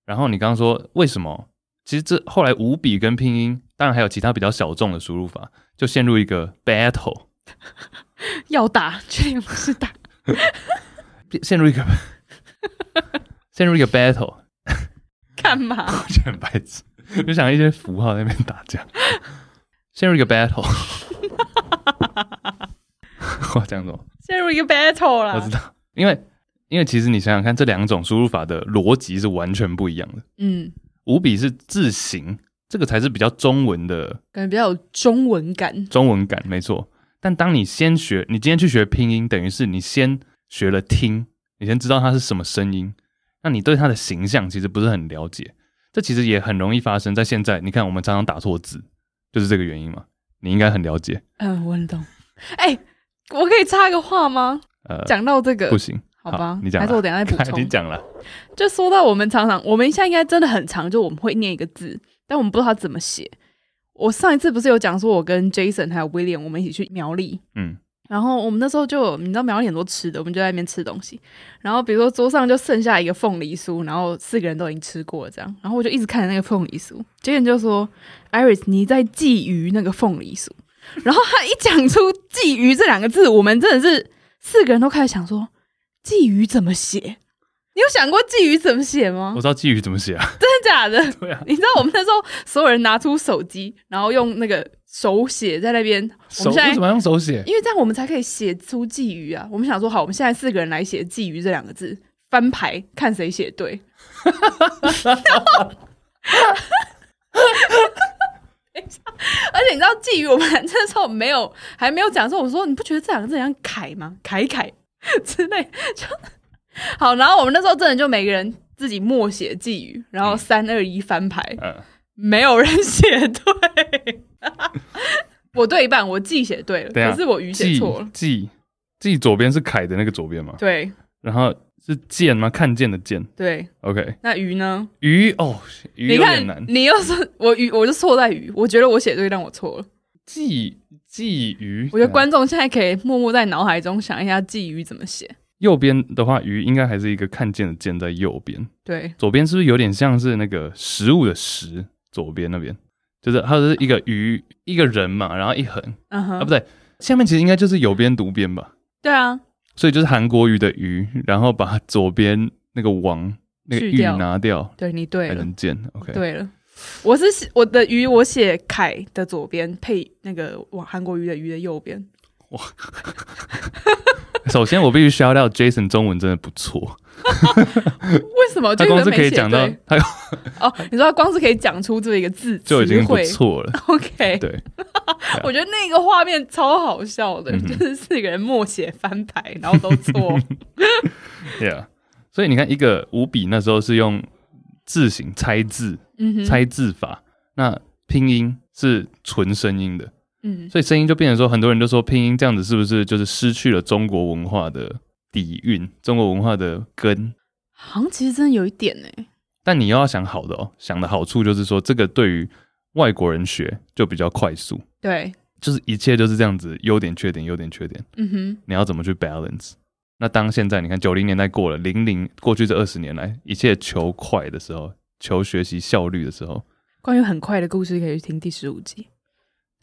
然后你刚刚说为什么？其实这后来五笔跟拼音，当然还有其他比较小众的输入法，就陷入一个 battle。要打，确定不是打。陷入一个 陷入一个 battle。干嘛？我觉得很白痴，就想一些符号在那边打架。陷入一个 battle，我讲什么？陷入一个 battle 了。我知道，因为因为其实你想想看，这两种输入法的逻辑是完全不一样的。嗯，五笔是字形，这个才是比较中文的，感觉比较有中文感。中文感没错。但当你先学，你今天去学拼音，等于是你先学了听，你先知道它是什么声音，那你对它的形象其实不是很了解。这其实也很容易发生在现在。你看，我们常常打错字。就是这个原因嘛？你应该很了解。嗯、呃，我很懂。哎、欸，我可以插一个话吗？呃，讲到这个不行，好吧？好你讲，还是我等一下再补充。你讲了，就说到我们常常，我们现在应该真的很常，就我们会念一个字，但我们不知道它怎么写。我上一次不是有讲说，我跟 Jason 还有 William，我们一起去苗栗，嗯。然后我们那时候就，你知道苗栗很多吃的，我们就在那边吃东西。然后比如说桌上就剩下一个凤梨酥，然后四个人都已经吃过了，这样。然后我就一直看着那个凤梨酥，结果就说：“Iris，你在觊觎那个凤梨酥。”然后他一讲出“觊觎”这两个字，我们真的是四个人都开始想说：“觊觎怎么写？”你有想过“觊觎”怎么写吗？我知道“觊觎”怎么写啊？真的假的？对啊。你知道我们那时候所有人拿出手机，然后用那个。手写在那边，我们现在为什么要用手写？因为这样我们才可以写出“觊觎”啊！我们想说，好，我们现在四个人来写“觊觎”这两个字，翻牌看谁写对。而且你知道“觊觎”，我们那时候没有，还没有讲说，我说你不觉得这两个字像“凯”吗？“凯凯”之类就 好。然后我们那时候真的就每个人自己默写“寄语”，然后三二一翻牌。嗯没有人写对，我对一半，我记写对了，可是我鱼写错了。记记左边是凯的那个左边吗？对。然后是见吗？看见的见。对。OK。那鱼呢？鱼哦，鱼有点难。你看，你又说我鱼，我就错在鱼。我觉得我写对，但我错了。记记鱼。我觉得观众现在可以默默在脑海中想一下记鱼怎么写。右边的话，鱼应该还是一个看见的见在右边。对。左边是不是有点像是那个食物的食？左边那边就是它是一个鱼一个人嘛，然后一横，uh huh. 啊不对，下面其实应该就是有边读边吧？对啊，所以就是韩国鱼的鱼，然后把左边那个王那个玉拿掉，对你对了，才能见 OK 对了，我是我的鱼，我写凯的左边配那个王韩国鱼的鱼的右边。哇，首先我必须 shout out Jason 中文真的不错。为什么？他光是可以讲到他哦，你说他光是可以讲出这一个字就已经不错了。OK，对，我觉得那个画面超好笑的，就是四个人默写翻牌，然后都错。对啊，所以你看，一个五笔那时候是用字形猜字，猜字法，那拼音是纯声音的，嗯，所以声音就变成说，很多人都说拼音这样子是不是就是失去了中国文化的？底蕴，中国文化的根，好像其实真的有一点呢。但你又要想好的哦，想的好处就是说，这个对于外国人学就比较快速。对，就是一切就是这样子，优点、缺点、优点、缺点。嗯哼，你要怎么去 balance？那当现在你看九零年代过了，零零过去这二十年来，一切求快的时候，求学习效率的时候，关于很快的故事可以去听第十五集，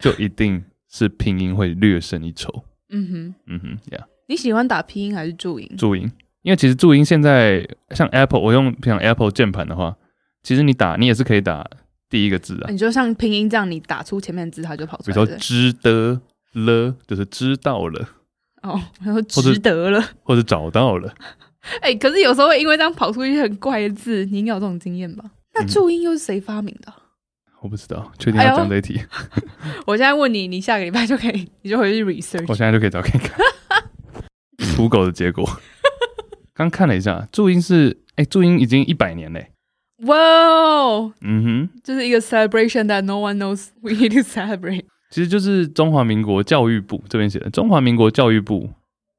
就一定是拼音会略胜一筹。嗯哼，嗯哼，呀。你喜欢打拼音还是注音？注音，因为其实注音现在像 Apple，我用像 Apple 键盘的话，其实你打你也是可以打第一个字啊。你就像拼音这样，你打出前面的字，它就跑出来。比如说知的了，就是知道了。哦，然后值得了，或者找到了。哎、欸，可是有时候会因为这样跑出一些很怪的字，你应该有这种经验吧？那注音又是谁发明的？嗯、我不知道，确定要讲这一题？哎、我现在问你，你下个礼拜就可以，你就回去 research。我现在就可以找看看。土狗的结果，刚看了一下，注音是哎，注音已经一百年嘞！哇哦，嗯哼，这是一个 celebration that no one knows we need to celebrate。其实就是中华民国教育部这边写的，中华民国教育部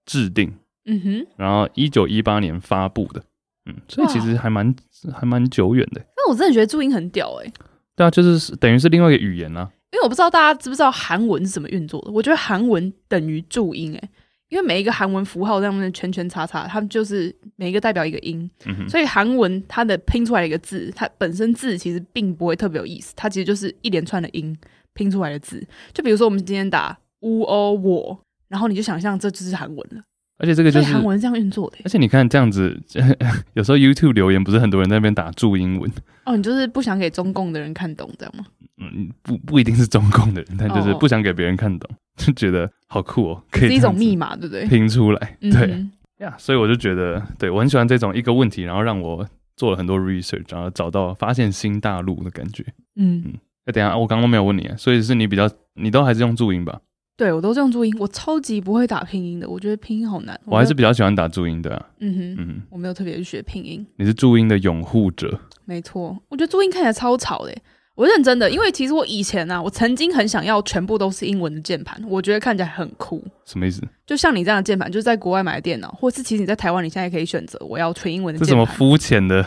制定，嗯哼，然后一九一八年发布的，嗯，所以其实还蛮哇还蛮久远的。那我真的觉得注音很屌哎！对啊，就是等于是另外一个语言啊。因为我不知道大家知不知道韩文是怎么运作的，我觉得韩文等于注音哎。因为每一个韩文符号上面的圈圈叉叉，它们就是每一个代表一个音，嗯、所以韩文它的拼出来一个字，它本身字其实并不会特别有意思，它其实就是一连串的音拼出来的字。就比如说我们今天打乌欧我，然后你就想象这就是韩文了。而且这个就是韩文这样运作的。而且你看这样子，有时候 YouTube 留言不是很多人在那边打注英文哦，你就是不想给中共的人看懂，这样吗？嗯，不不一定是中共的人，但就是不想给别人看懂，就觉得好酷哦，可以是一种密码，对不对？拼出来，对呀，嗯、yeah, 所以我就觉得，对我很喜欢这种一个问题，然后让我做了很多 research，然后找到发现新大陆的感觉。嗯嗯，那等下我刚刚没有问你啊，所以是你比较，你都还是用注音吧？对，我都是用注音，我超级不会打拼音的，我觉得拼音好难。我还是比较喜欢打注音的啊。嗯哼，嗯哼，我没有特别去学拼音。你是注音的拥护者？没错，我觉得注音看起来超吵的。我认真的，因为其实我以前啊，我曾经很想要全部都是英文的键盘，我觉得看起来很酷。什么意思？就像你这样的键盘，就是在国外买的电脑，或是其实你在台湾，你现在可以选择我要纯英文的键盘。这什么肤浅的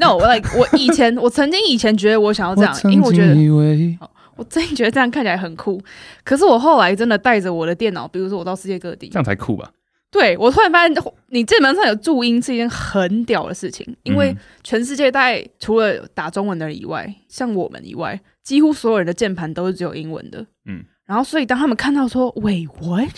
？No，我 like 我以前我曾经以前觉得我想要这样，因为我觉得。我真的觉得这样看起来很酷，可是我后来真的带着我的电脑，比如说我到世界各地，这样才酷吧？对，我突然发现，你键盘上有注音是一件很屌的事情，因为全世界大概除了打中文的人以外，像我们以外，几乎所有人的键盘都是只有英文的。嗯，然后所以当他们看到说 “Wait what？”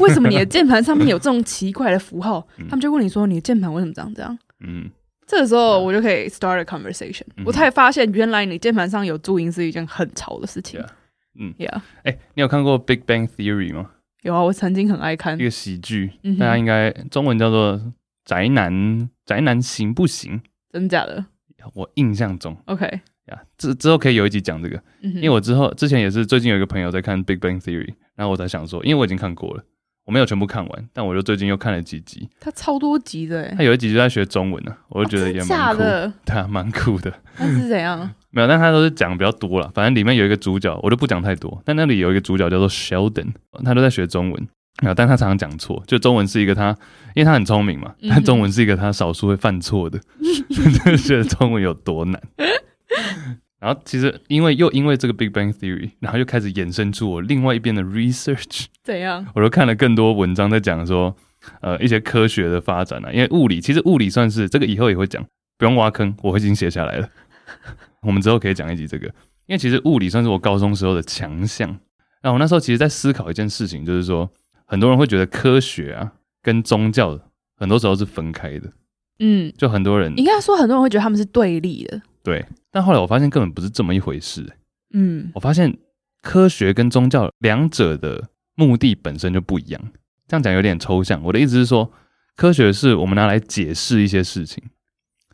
为什么你的键盘上面有这种奇怪的符号？他们就问你说：“你的键盘为什么长这样？”嗯。这个时候我就可以 start a conversation，、嗯、我才发现原来你键盘上有注音是一件很潮的事情。Yeah. 嗯，Yeah，哎、欸，你有看过《Big Bang Theory》吗？有啊，我曾经很爱看一个喜剧，嗯、大家应该中文叫做《宅男宅男行不行》？真的假的？我印象中，OK，呀，之之后可以有一集讲这个，嗯、因为我之后之前也是最近有一个朋友在看《Big Bang Theory》，然后我才想说，因为我已经看过了。我没有全部看完，但我就最近又看了几集。他超多集的，他有一集就在学中文呢，我就觉得也蛮酷的，对啊，蛮酷的。那是怎样？没有，但他都是讲比较多了。反正里面有一个主角，我就不讲太多。但那里有一个主角叫做 Sheldon，他都在学中文，没有，但他常常讲错。就中文是一个他，因为他很聪明嘛，但中文是一个他少数会犯错的，就觉得中文有多难。然后其实因为又因为这个 Big Bang Theory，然后又开始衍生出我另外一边的 research。怎样？我都看了更多文章在讲说，呃，一些科学的发展啊。因为物理其实物理算是这个以后也会讲，不用挖坑，我已经写下来了。我们之后可以讲一集这个，因为其实物理算是我高中时候的强项。然后我那时候其实在思考一件事情，就是说很多人会觉得科学啊跟宗教很多时候是分开的。嗯，就很多人应该说很多人会觉得他们是对立的。对。但后来我发现根本不是这么一回事，欸，嗯，我发现科学跟宗教两者的目的本身就不一样。这样讲有点抽象，我的意思是说，科学是我们拿来解释一些事情，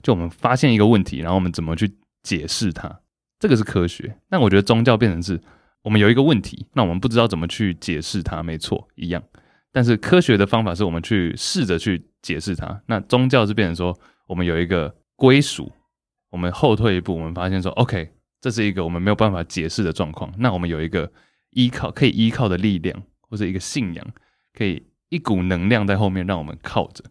就我们发现一个问题，然后我们怎么去解释它，这个是科学。但我觉得宗教变成是我们有一个问题，那我们不知道怎么去解释它，没错，一样。但是科学的方法是我们去试着去解释它，那宗教是变成说我们有一个归属。我们后退一步，我们发现说，OK，这是一个我们没有办法解释的状况。那我们有一个依靠可以依靠的力量，或者一个信仰，可以一股能量在后面让我们靠着。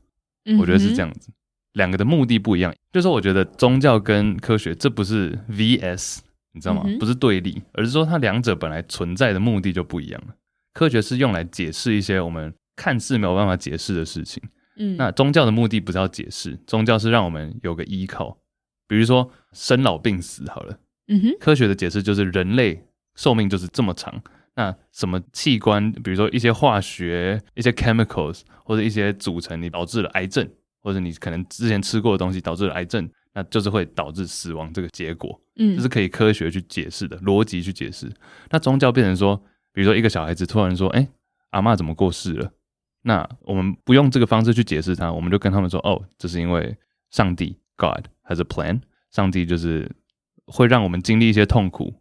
我觉得是这样子，两个的目的不一样。就是，我觉得宗教跟科学这不是 VS，你知道吗？不是对立，而是说它两者本来存在的目的就不一样了。科学是用来解释一些我们看似没有办法解释的事情。嗯，那宗教的目的不是要解释，宗教是让我们有个依靠。比如说生老病死好了，嗯哼，科学的解释就是人类寿命就是这么长，那什么器官，比如说一些化学、一些 chemicals 或者一些组成，你导致了癌症，或者你可能之前吃过的东西导致了癌症，那就是会导致死亡这个结果，嗯，这是可以科学去解释的，逻辑去解释。那宗教变成说，比如说一个小孩子突然说，哎，阿嬷怎么过世了？那我们不用这个方式去解释它，我们就跟他们说，哦，这是因为上帝。God has a plan，上帝就是会让我们经历一些痛苦，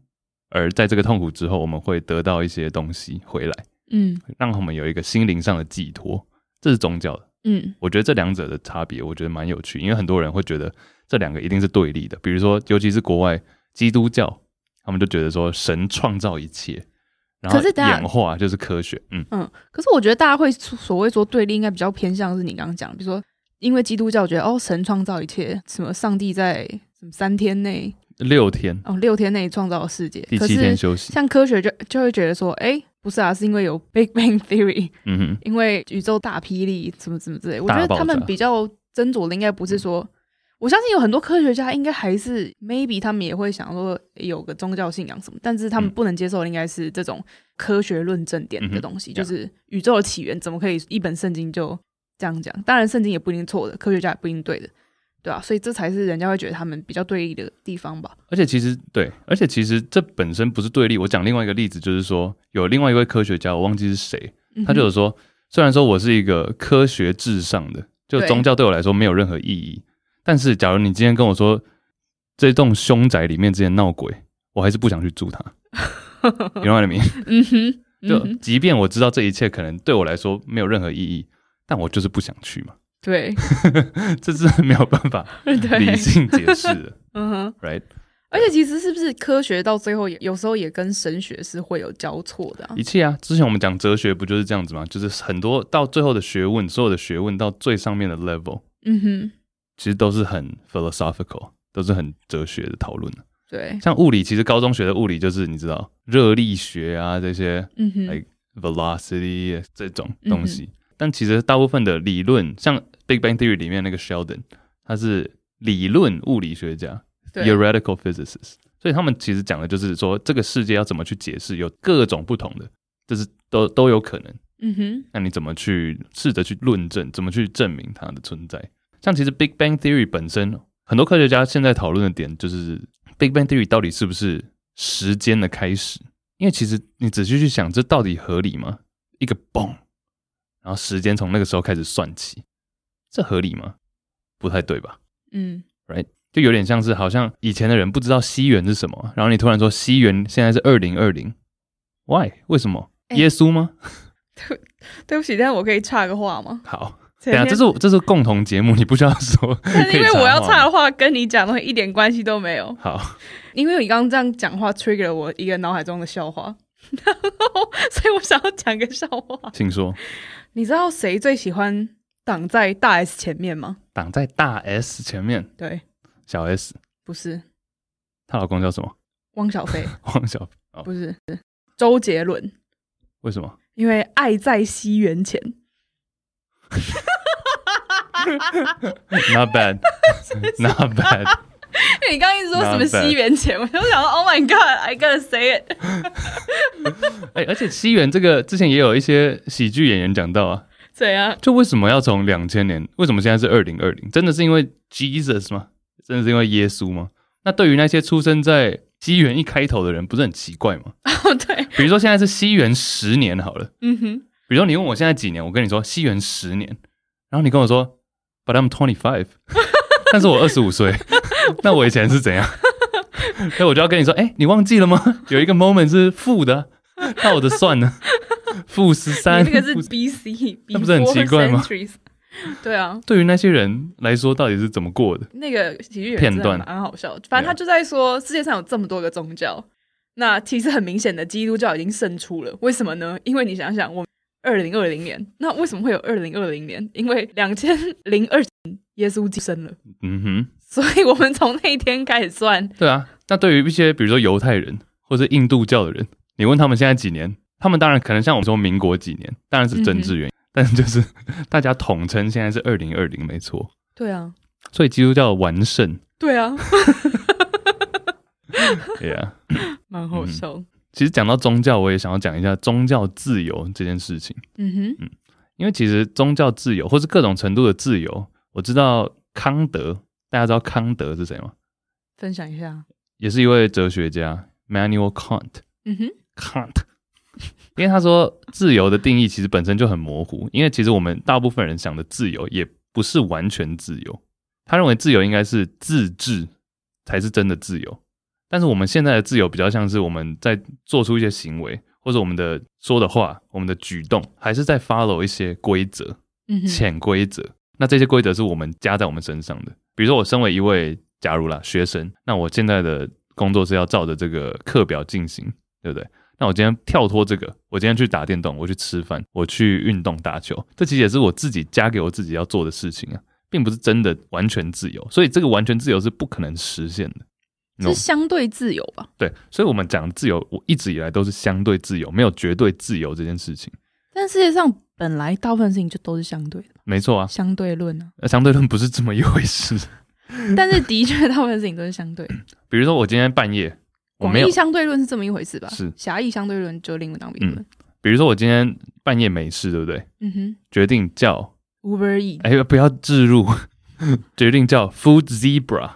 而在这个痛苦之后，我们会得到一些东西回来，嗯，让我们有一个心灵上的寄托，这是宗教的，嗯，我觉得这两者的差别，我觉得蛮有趣，因为很多人会觉得这两个一定是对立的，比如说，尤其是国外基督教，他们就觉得说神创造一切，然后演化就是科学，嗯。嗯，可是我觉得大家会所谓说对立，应该比较偏向是你刚刚讲，比如说。因为基督教觉得哦，神创造一切，什么上帝在什么三天内、六天哦，六天内创造了世界，第七天休息。像科学就就会觉得说，哎，不是啊，是因为有 Big Bang Theory，嗯哼，因为宇宙大霹雳，什么什么之类。我觉得他们比较斟酌的应该不是说，嗯、我相信有很多科学家应该还是 maybe 他们也会想说有个宗教信仰什么，但是他们不能接受的应该是这种科学论证点的东西，嗯、就是宇宙的起源怎么可以一本圣经就。这样讲。当然，圣经也不一定错的，科学家也不一定对的，对啊，所以这才是人家会觉得他们比较对立的地方吧。而且其实对，而且其实这本身不是对立。我讲另外一个例子，就是说有另外一位科学家，我忘记是谁，他就有说，虽然说我是一个科学至上的，就宗教对我来说没有任何意义，但是假如你今天跟我说这栋凶宅里面之前闹鬼，我还是不想去住它。Know what I mean？嗯哼。就即便我知道这一切可能对我来说没有任何意义，但我就是不想去嘛。对，这是没有办法 理性解释的。嗯哼，right。而且其实是不是科学到最后也有时候也跟神学是会有交错的啊？一切啊，之前我们讲哲学不就是这样子吗？就是很多到最后的学问，所有的学问到最上面的 level，嗯哼，其实都是很 philosophical，都是很哲学的讨论。对，像物理，其实高中学的物理就是你知道热力学啊这些，嗯哼，like velocity 这种东西。嗯、但其实大部分的理论，像《Big Bang Theory》里面那个 Sheldon，他是理论物理学家，theoretical physicist。所以他们其实讲的就是说，这个世界要怎么去解释，有各种不同的，就是都都有可能。嗯哼，那你怎么去试着去论证，怎么去证明它的存在？像其实《Big Bang Theory》本身，很多科学家现在讨论的点就是。Big Bang Theory 到底是不是时间的开始？因为其实你仔细去想，这到底合理吗？一个嘣，然后时间从那个时候开始算起，这合理吗？不太对吧？嗯，Right，就有点像是好像以前的人不知道西元是什么，然后你突然说西元现在是二零二零，Why？为什么？欸、耶稣吗？对，对不起，但是我可以插个话吗？好。对啊，这是这是共同节目，你不需要说。但是因为我要插的话，跟你讲的话一点关系都没有。好，因为你刚刚这样讲话，trigger 了我一个脑海中的笑话，然后所以我想要讲个笑话。请说。你知道谁最喜欢挡在大 S 前面吗？挡在大 S 前面？对，小 S 不是。她老公叫什么？汪小菲。汪小菲、哦、不是，是周杰伦。为什么？因为爱在西元前。Not bad, not bad。因 为你刚刚一直说什么西元前，我就想说，Oh my God, I gotta say it。哎，而且西元这个之前也有一些喜剧演员讲到啊。怎样？就为什么要从两千年？为什么现在是二零二零？真的是因为 Jesus 吗？真的是因为耶稣吗？那对于那些出生在西元一开头的人，不是很奇怪吗？哦，对。比如说现在是西元十年好了。嗯哼。比如说你问我现在几年，我跟你说西元十年。然后你跟我说，But I'm twenty five，但是我二十五岁，那我以前是怎样？所以我就要跟你说，哎，你忘记了吗？有一个 moment 是负的，那我的算呢？负十三，那个是 BC，那不是很奇怪吗？对啊，对于那些人来说，到底是怎么过的？那个喜剧片段蛮好笑，反正他就在说，世界上有这么多个宗教，那其实很明显的，基督教已经胜出了。为什么呢？因为你想想我。二零二零年，那为什么会有二零二零年？因为两千零二年耶稣降生了，嗯哼，所以我们从那一天开始算。对啊，那对于一些比如说犹太人或者印度教的人，你问他们现在几年，他们当然可能像我们说民国几年，当然是政治原因，嗯、但就是 大家统称现在是二零二零，没错。对啊，所以基督教完胜。对啊，对啊，蛮好笑。嗯其实讲到宗教，我也想要讲一下宗教自由这件事情。嗯哼，嗯，因为其实宗教自由或是各种程度的自由，我知道康德，大家知道康德是谁吗？分享一下，也是一位哲学家，Manuel Kant。嗯哼，Kant，因为他说自由的定义其实本身就很模糊，因为其实我们大部分人想的自由也不是完全自由。他认为自由应该是自治才是真的自由。但是我们现在的自由比较像是我们在做出一些行为，或者我们的说的话、我们的举动，还是在 follow 一些规则、潜规则。那这些规则是我们加在我们身上的。比如说，我身为一位，假如啦学生，那我现在的工作是要照着这个课表进行，对不对？那我今天跳脱这个，我今天去打电动，我去吃饭，我去运动打球，这其实也是我自己加给我自己要做的事情啊，并不是真的完全自由。所以这个完全自由是不可能实现的。是相对自由吧？对，所以，我们讲自由，我一直以来都是相对自由，没有绝对自由这件事情。但世界上本来大部分事情就都是相对的，没错啊，相对论啊，相对论不是这么一回事。但是的确，大部分事情都是相对的。比如说，我今天半夜，广义相对论是这么一回事吧？是狭义相对论就另当别论。比如说，我今天半夜没事，对不对？嗯哼，决定叫 Uber Eats。哎，不要置入，决定叫 Food Zebra。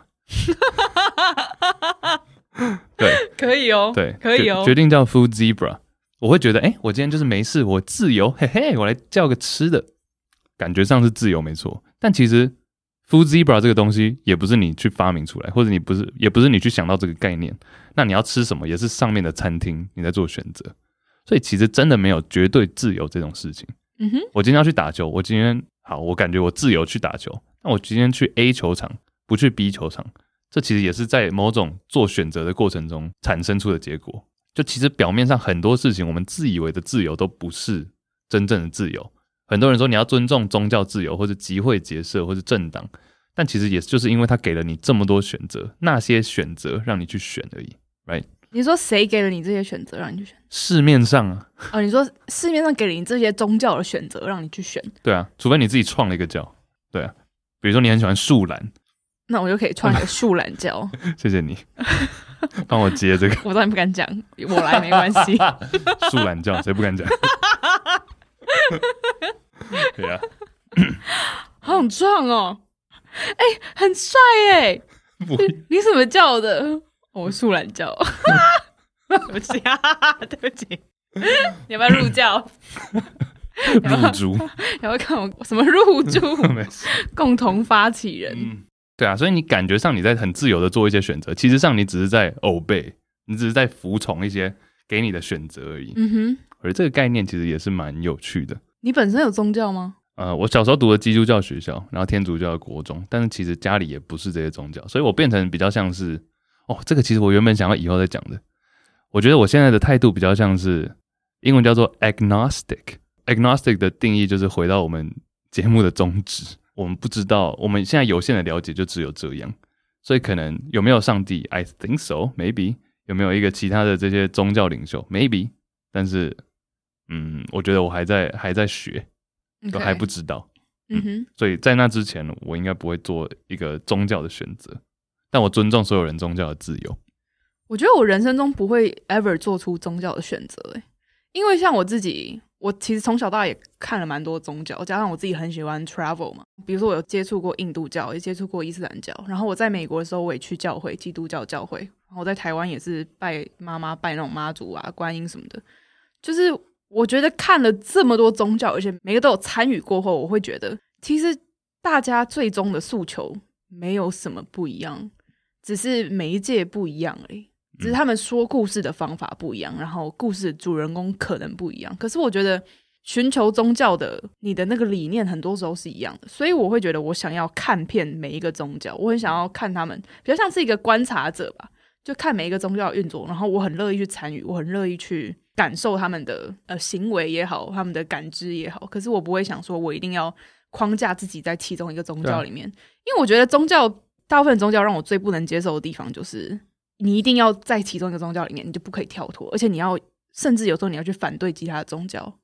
对，可以哦，对，可以哦，决定叫 Food Zebra。我会觉得，哎，我今天就是没事，我自由，嘿嘿，我来叫个吃的，感觉上是自由没错。但其实 Food Zebra 这个东西也不是你去发明出来，或者你不是，也不是你去想到这个概念。那你要吃什么，也是上面的餐厅你在做选择。所以其实真的没有绝对自由这种事情。嗯哼，我今天要去打球，我今天好，我感觉我自由去打球。那我今天去 A 球场，不去 B 球场，这其实也是在某种做选择的过程中产生出的结果。就其实表面上很多事情，我们自以为的自由都不是真正的自由。很多人说你要尊重宗教自由，或者集会结社，或者政党，但其实也就是因为他给了你这么多选择，那些选择让你去选而已，right？你说谁给了你这些选择让你去选？市面上啊，哦，你说市面上给了你这些宗教的选择让你去选？对啊，除非你自己创了一个教，对啊，比如说你很喜欢树懒，那我就可以创一个 树懒教。谢谢你。帮我接这个，我当然不敢讲，我来没关系。树懒叫，谁不敢讲？对呀，好壮哦！哎，很帅哎！你怎么叫的？我树懒叫。对不起啊，对不起。你要不要入教？入猪？要不要看我什么入猪？共同发起人。对啊，所以你感觉上你在很自由的做一些选择，其实上你只是在 obey，你只是在服从一些给你的选择而已。嗯哼，而这个概念其实也是蛮有趣的。你本身有宗教吗？呃，我小时候读的基督教学校，然后天主教的国中，但是其实家里也不是这些宗教，所以我变成比较像是，哦，这个其实我原本想要以后再讲的。我觉得我现在的态度比较像是，英文叫做 agnostic。agnostic 的定义就是回到我们节目的宗旨。我们不知道，我们现在有限的了解就只有这样，所以可能有没有上帝？I think so, maybe 有没有一个其他的这些宗教领袖？Maybe，但是，嗯，我觉得我还在还在学，都还不知道。嗯哼，所以在那之前，我应该不会做一个宗教的选择，但我尊重所有人宗教的自由。我觉得我人生中不会 ever 做出宗教的选择，因为像我自己。我其实从小到大也看了蛮多宗教，加上我自己很喜欢 travel 嘛。比如说，我有接触过印度教，也接触过伊斯兰教。然后我在美国的时候，我也去教会，基督教教会。然后我在台湾也是拜妈妈，拜那种妈祖啊、观音什么的。就是我觉得看了这么多宗教，而且每个都有参与过后，我会觉得其实大家最终的诉求没有什么不一样，只是媒介不一样而已。只是他们说故事的方法不一样，然后故事主人公可能不一样。可是我觉得寻求宗教的你的那个理念很多时候是一样的，所以我会觉得我想要看遍每一个宗教，我很想要看他们，比较像是一个观察者吧，就看每一个宗教的运作，然后我很乐意去参与，我很乐意去感受他们的呃行为也好，他们的感知也好。可是我不会想说我一定要框架自己在其中一个宗教里面，因为我觉得宗教大部分宗教让我最不能接受的地方就是。你一定要在其中一个宗教里面，你就不可以跳脱，而且你要，甚至有时候你要去反对其他的宗教。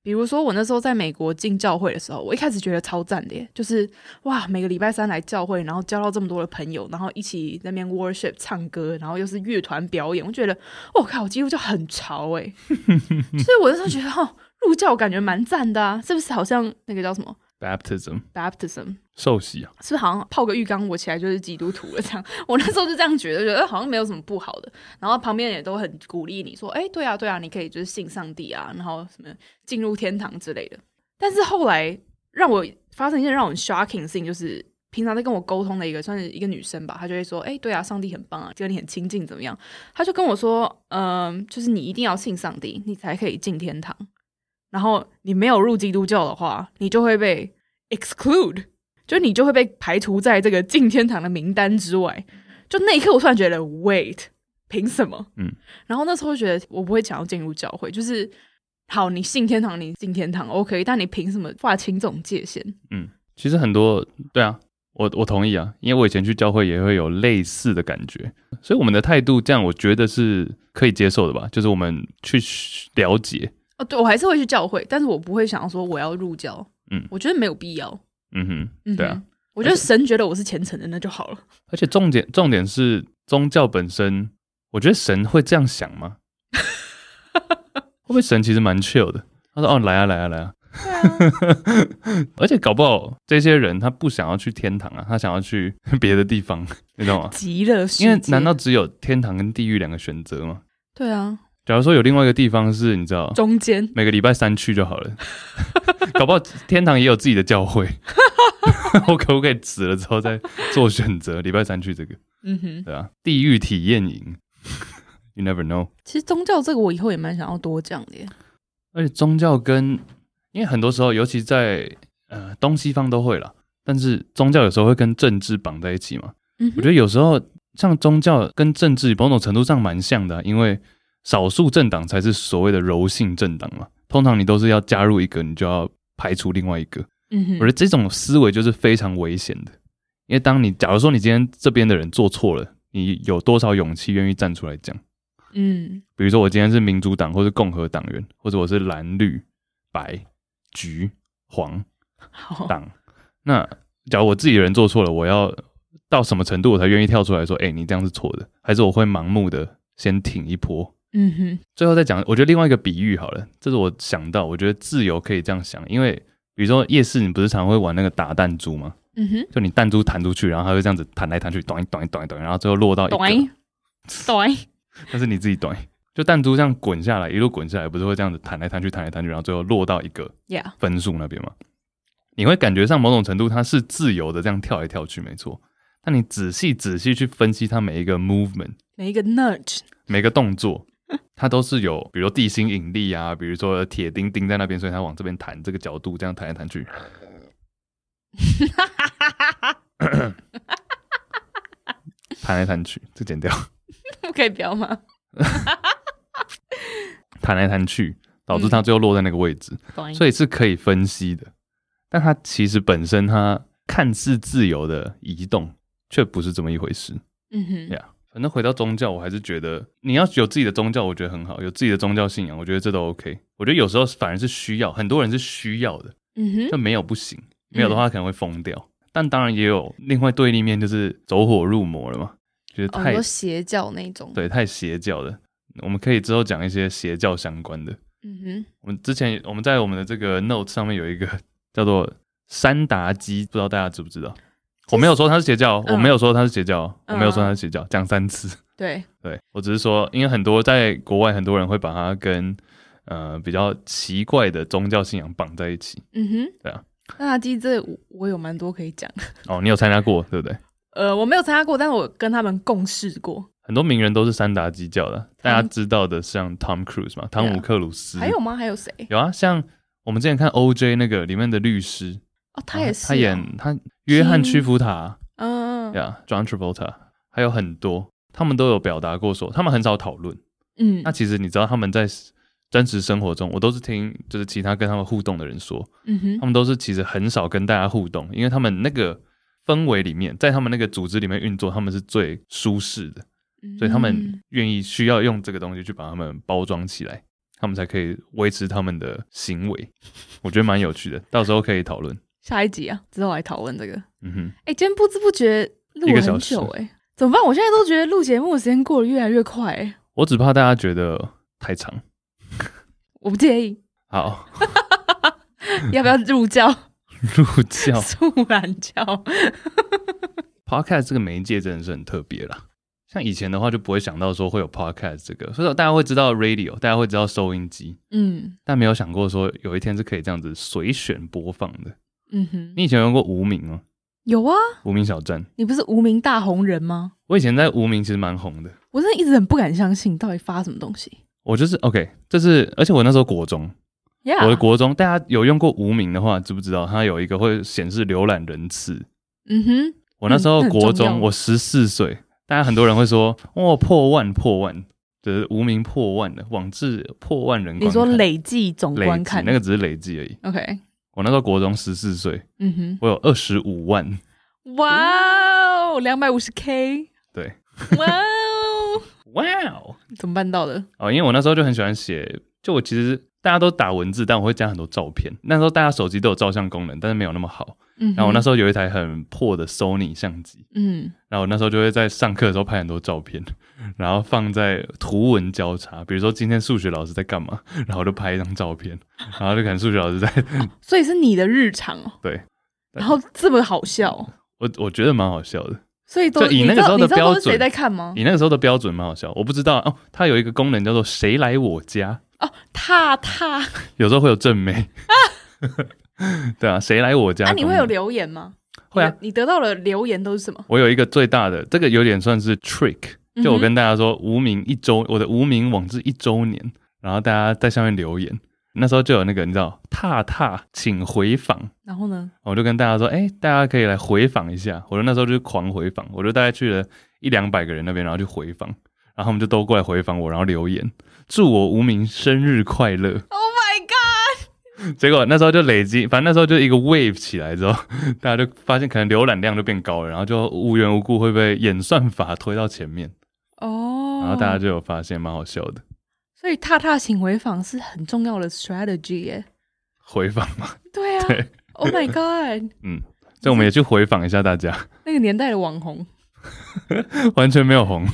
比如说，我那时候在美国进教会的时候，我一开始觉得超赞的耶，就是哇，每个礼拜三来教会，然后交到这么多的朋友，然后一起在那边 worship 唱歌，然后又是乐团表演，我觉得，我、哦、靠，几乎就很潮哎，所以我那时候觉得，哦，入教感觉蛮赞的啊，是不是？好像那个叫什么？Baptism，Baptism，受洗啊，是不是好像泡个浴缸，我起来就是基督徒了？这样，我那时候就这样觉得，觉得好像没有什么不好的。然后旁边也都很鼓励你说，哎、欸，对啊，对啊，你可以就是信上帝啊，然后什么进入天堂之类的。但是后来让我发生一件让我很 shocking 的事情，就是平常在跟我沟通的一个算是一个女生吧，她就会说，哎、欸，对啊，上帝很棒啊，跟你很亲近，怎么样？她就跟我说，嗯、就是你一定要信上帝，你才可以进天堂。然后你没有入基督教的话，你就会被 exclude，就你就会被排除在这个进天堂的名单之外。就那一刻，我突然觉得，wait，凭什么？嗯。然后那时候觉得，我不会想要进入教会。就是，好，你信天堂，你进天堂，OK，但你凭什么划清这种界限？嗯，其实很多，对啊，我我同意啊，因为我以前去教会也会有类似的感觉，所以我们的态度这样，我觉得是可以接受的吧？就是我们去了解。哦，对，我还是会去教会，但是我不会想要说我要入教。嗯，我觉得没有必要。嗯哼，对啊，我觉得神觉得我是虔诚的，那就好了。而且重点重点是宗教本身，我觉得神会这样想吗？会不会神其实蛮 chill 的？他说：“哦，来啊，来啊，来啊。而且搞不好这些人他不想要去天堂啊，他想要去 别的地方，你知道吗？极乐世界。因为难道只有天堂跟地狱两个选择吗？对啊。假如说有另外一个地方是你知道，中间每个礼拜三去就好了，搞不好天堂也有自己的教会，我可不可以死了之后再做选择？礼拜三去这个，嗯哼，对啊，地狱体验营，You never know。其实宗教这个我以后也蛮想要多讲的耶，而且宗教跟，因为很多时候，尤其在呃东西方都会啦，但是宗教有时候会跟政治绑在一起嘛。嗯，我觉得有时候像宗教跟政治某种程度上蛮像的啊，因为。少数政党才是所谓的柔性政党嘛，通常你都是要加入一个，你就要排除另外一个。嗯哼，我觉得这种思维就是非常危险的，因为当你假如说你今天这边的人做错了，你有多少勇气愿意站出来讲？嗯，比如说我今天是民主党或是共和党员，或者我是蓝绿白橘黄党，那假如我自己的人做错了，我要到什么程度我才愿意跳出来说，哎、欸，你这样是错的？还是我会盲目的先挺一波？嗯哼，最后再讲，我觉得另外一个比喻好了，这是我想到，我觉得自由可以这样想，因为比如说夜市，你不是常会玩那个打弹珠吗？嗯哼，就你弹珠弹出去，然后它会这样子弹来弹去，咚一咚一咚一咚，然后最后落到一个，咚咚，但是你自己咚，就弹珠这样滚下来，一路滚下来，不是会这样子弹来弹去，弹来弹去，然后最后落到一个分数那边吗？你会感觉上某种程度它是自由的，这样跳来跳去，没错。但你仔细仔细去分析它每一个 movement，每一个 nudge，每个动作。它都是有，比如说地心引力啊，比如说铁钉钉在那边，所以它往这边弹，这个角度这样弹来弹去，弹来弹去，这剪掉，不可以标吗？弹来弹去，导致它最后落在那个位置，嗯、所以是可以分析的。但它其实本身它看似自由的移动，却不是这么一回事。嗯哼，呀。Yeah. 反正回到宗教，我还是觉得你要有自己的宗教，我觉得很好，有自己的宗教信仰，我觉得这都 OK。我觉得有时候反而是需要，很多人是需要的，嗯哼，就没有不行，没有的话可能会疯掉。嗯、但当然也有另外对立面，就是走火入魔了嘛，觉得太、哦、邪教那种，对，太邪教的。我们可以之后讲一些邪教相关的。嗯哼，我们之前我们在我们的这个 note 上面有一个 叫做三达基，不知道大家知不知道？我没有说他是邪教，嗯、我没有说他是邪教，嗯、我没有说他是邪教，讲、嗯、三次。对对，我只是说，因为很多在国外，很多人会把它跟呃比较奇怪的宗教信仰绑在一起。嗯哼，对啊。那其实这我有蛮多可以讲的。哦，你有参加过对不对？呃，我没有参加过，但是我跟他们共事过。很多名人都是三达基教的，大家知道的像 Tom Cruise 嘛，汤姆克鲁斯。还有吗？还有谁？有啊，像我们之前看 OJ 那个里面的律师。哦，他也是、哦，他演他约翰屈服塔，嗯，呀、yeah,，John Travolta，还有很多，他们都有表达过说，他们很少讨论，嗯，那其实你知道他们在真实生活中，我都是听就是其他跟他们互动的人说，嗯哼，他们都是其实很少跟大家互动，因为他们那个氛围里面，在他们那个组织里面运作，他们是最舒适的，所以他们愿意需要用这个东西去把他们包装起来，他们才可以维持他们的行为，我觉得蛮有趣的，到时候可以讨论。下一集啊，之后来讨论这个。嗯哼，哎、欸，今天不知不觉录了很久、欸，哎，怎么办？我现在都觉得录节目的时间过得越来越快、欸。我只怕大家觉得太长。我不介意。好，要不要入教？入教？素然教。Podcast 这个媒介真的是很特别啦。像以前的话，就不会想到说会有 Podcast 这个，所以大家会知道 Radio，大家会知道收音机，嗯，但没有想过说有一天是可以这样子随选播放的。嗯哼，你以前有用过无名吗？有啊，无名小站。你不是无名大红人吗？我以前在无名其实蛮红的。我真的一直很不敢相信，到底发什么东西？我就是 OK，就是而且我那时候国中，Yeah. 我的国中，大家有用过无名的话，知不知道它有一个会显示浏览人次？嗯哼，我那时候国中，我十四岁，大家很多人会说哇破万破万，就是无名破万的网志破万人。你说累计总观看，那个只是累计而已。OK。我那时候国中十四岁，嗯哼，我有二十五万，哇哦，两百五十 K，对，哇哦，哇哦，怎么办到的？哦，因为我那时候就很喜欢写，就我其实大大家都打文字，但我会加很多照片。那时候大家手机都有照相功能，但是没有那么好。嗯，然后我那时候有一台很破的 Sony 相机，嗯，然后我那时候就会在上课的时候拍很多照片，然后放在图文交叉，比如说今天数学老师在干嘛，然后我就拍一张照片，然后就可能数学老师在，所以是你的日常哦。对，然后这么好笑，我我觉得蛮好笑的。所以都以那个时候的标准，谁在看吗？以那个时候的标准蛮好笑。我不知道哦，它有一个功能叫做“谁来我家”哦，踏踏，有时候会有正妹，对啊，谁来我家？那你会有留言吗？会啊，你得到的留言都是什么？我有一个最大的，这个有点算是 trick，就我跟大家说，无名一周，我的无名网志一周年，然后大家在下面留言。那时候就有那个你知道，踏踏请回访，然后呢，我就跟大家说，哎、欸，大家可以来回访一下。我就那时候就狂回访，我就大概去了一两百个人那边，然后去回访，然后他们就都过来回访我，然后留言祝我无名生日快乐。Oh！结果那时候就累积，反正那时候就一个 wave 起来之后，大家就发现可能浏览量就变高了，然后就无缘无故会被演算法推到前面。哦，然后大家就有发现，蛮好笑的。所以踏踏请回访是很重要的 strategy 耶，回访吗？对啊。对，Oh my god。嗯，所以我们也去回访一下大家。那个年代的网红，完全没有红，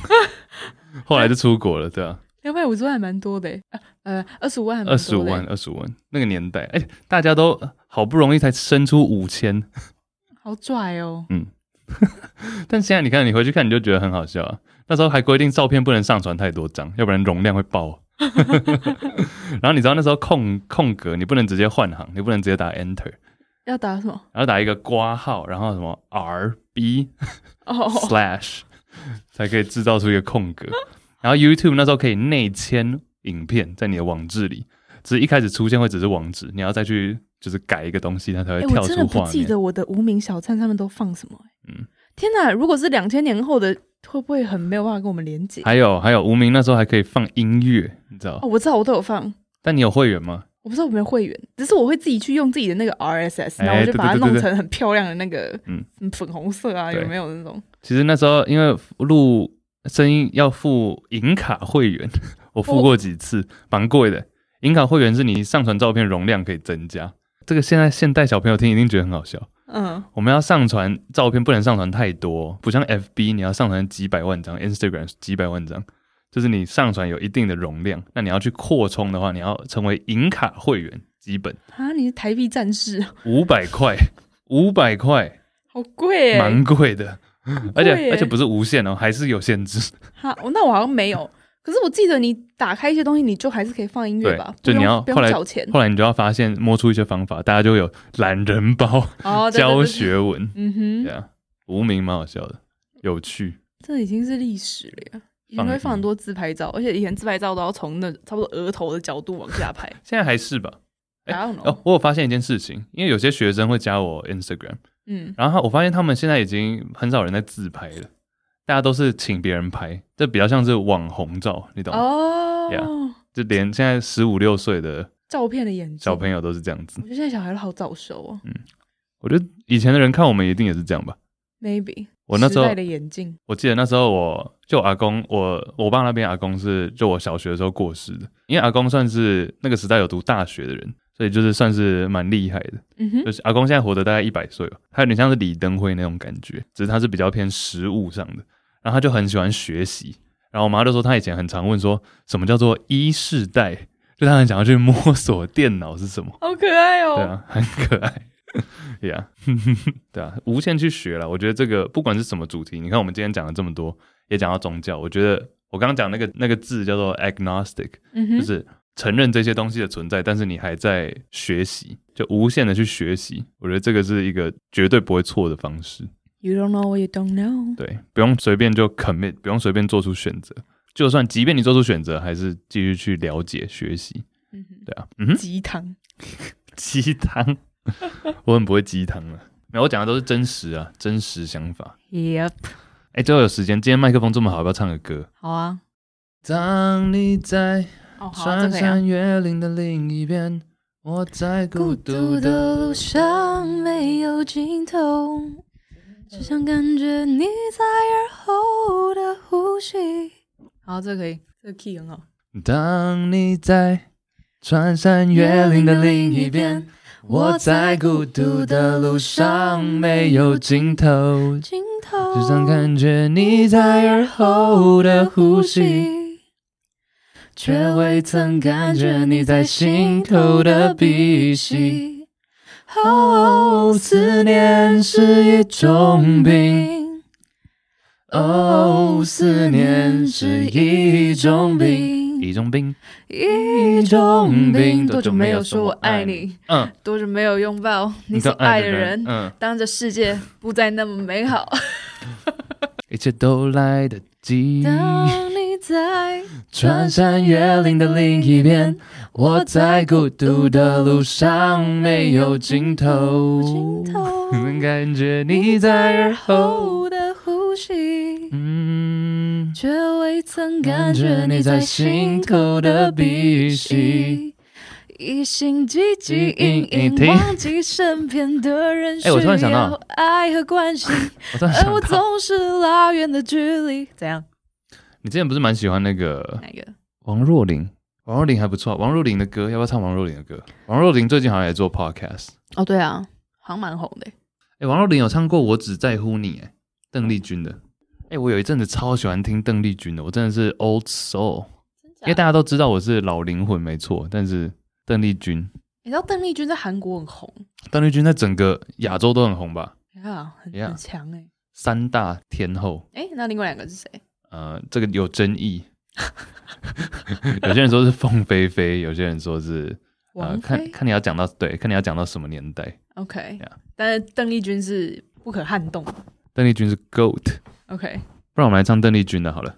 后来就出国了，对啊。两百五十万还蛮多的，呃，二十五万，二十五万，二十五万。那个年代，哎、欸，大家都好不容易才生出五千，好拽哦。嗯，但现在你看，你回去看，你就觉得很好笑啊。那时候还规定照片不能上传太多张，要不然容量会爆。然后你知道那时候空空格你不能直接换行，你不能直接打 Enter，要打什么？然后打一个括号，然后什么 R B 哦 slash 才可以制造出一个空格。然后 YouTube 那时候可以内嵌影片在你的网志里，只是一开始出现会只是网址，你要再去就是改一个东西，它才会跳出画面。我真的不记得我的无名小站上面都放什么。嗯，天哪！如果是两千年后的。会不会很没有办法跟我们连接？还有还有，无名那时候还可以放音乐，你知道？哦，我知道，我都有放。但你有会员吗？我不知道有没有会员，只是我会自己去用自己的那个 RSS，然后我就把它弄成很漂亮的那个，嗯，粉红色啊，有没有那种？其实那时候因为录声音要付银卡会员，我付过几次，蛮贵的。银卡会员是你上传照片容量可以增加，这个现在现代小朋友听一定觉得很好笑。嗯，我们要上传照片，不能上传太多，不像 FB，你要上传几百万张，Instagram 几百万张，就是你上传有一定的容量。那你要去扩充的话，你要成为银卡会员，基本。啊，你是台币战士，五百块，五百块，好贵，蛮贵的，而且而且不是无限哦，还是有限制。好，那我好像没有。可是我记得你打开一些东西，你就还是可以放音乐吧？就你要后来。后来你就要发现摸出一些方法，大家就会有懒人包、哦、教学文。嗯哼，对啊，无名蛮好笑的，有趣。这已经是历史了呀！以前会放很多自拍照，而且以前自拍照都要从那差不多额头的角度往下拍。现在还是吧？哎、欸，哦，我有发现一件事情，因为有些学生会加我 Instagram，嗯，然后我发现他们现在已经很少人在自拍了。大家都是请别人拍，这比较像是网红照，你懂吗？哦，呀，就连现在十五六岁的照片的眼镜小朋友都是这样子。我觉得现在小孩都好早熟哦。嗯，我觉得以前的人看我们一定也是这样吧？Maybe。我那时候戴的眼镜，我记得那时候我就我阿公，我我爸那边阿公是就我小学的时候过世的，因为阿公算是那个时代有读大学的人，所以就是算是蛮厉害的。嗯哼，就是阿公现在活得大概一百岁了，他有点像是李登辉那种感觉，只是他是比较偏实物上的。然后他就很喜欢学习，然后我妈就说她以前很常问说什么叫做一世代，就她很想要去摸索电脑是什么，好可爱哦，对啊，很可爱，对啊，对啊，无限去学了。我觉得这个不管是什么主题，你看我们今天讲了这么多，也讲到宗教，我觉得我刚刚讲那个那个字叫做 agnostic，就是承认这些东西的存在，但是你还在学习，就无限的去学习。我觉得这个是一个绝对不会错的方式。You don't know what you don't know。对，不用随便就 commit，不用随便做出选择。就算即便你做出选择，还是继续去了解学习。对啊，嗯哼，鸡汤，鸡汤，我很不会鸡汤了。没有，我讲的都是真实啊，真实想法。Yep。哎，最后有时间，今天麦克风这么好，要不要唱个歌？好啊。当你在穿山越岭的另一边，我在孤独的路上没有尽头。只想感觉你在耳后的呼吸。好，这个可以，这个 key 很好。当你在穿山越岭的另一边，我在孤独的路上没有尽头，尽头只想感觉你在耳后的呼吸，却未曾感觉你在心头的鼻息。哦，思念是一种病。哦，思念是一种病，一种病，一种病。多久没有说我爱你？嗯，多久没有拥抱你所爱的人？嗯，当这世界不再那么美好，一切都来得及。当你在穿山越岭的另一边，我在孤独的路上没有尽头，能感觉你在耳后的呼吸。嗯，却未曾感觉你在心头的鼻息，一心汲汲营营，忘记身边的人 需要爱和关心，而我总是拉远的距离。怎样？你之前不是蛮喜欢那个哪个？王若琳，王若琳还不错。王若琳的歌，要不要唱王若琳的歌？王若琳最近好像也做 podcast。哦，对啊，好像蛮红的。哎，王若琳有唱过《我只在乎你》，哎，邓丽君的。哎、欸，我有一阵子超喜欢听邓丽君的，我真的是 old soul，因为大家都知道我是老灵魂，没错。但是邓丽君，你知道邓丽君在韩国很红，邓丽君在整个亚洲都很红吧？呀、yeah, 很很强哎、欸，三大天后。哎、欸，那另外两个是谁？呃，这个有争议，有些人说是凤飞飞，有些人说是呃，看看你要讲到对，看你要讲到什么年代。OK，、yeah. 但是邓丽君是不可撼动，邓丽君是 GOAT。OK，不然我们来唱邓丽君的好了。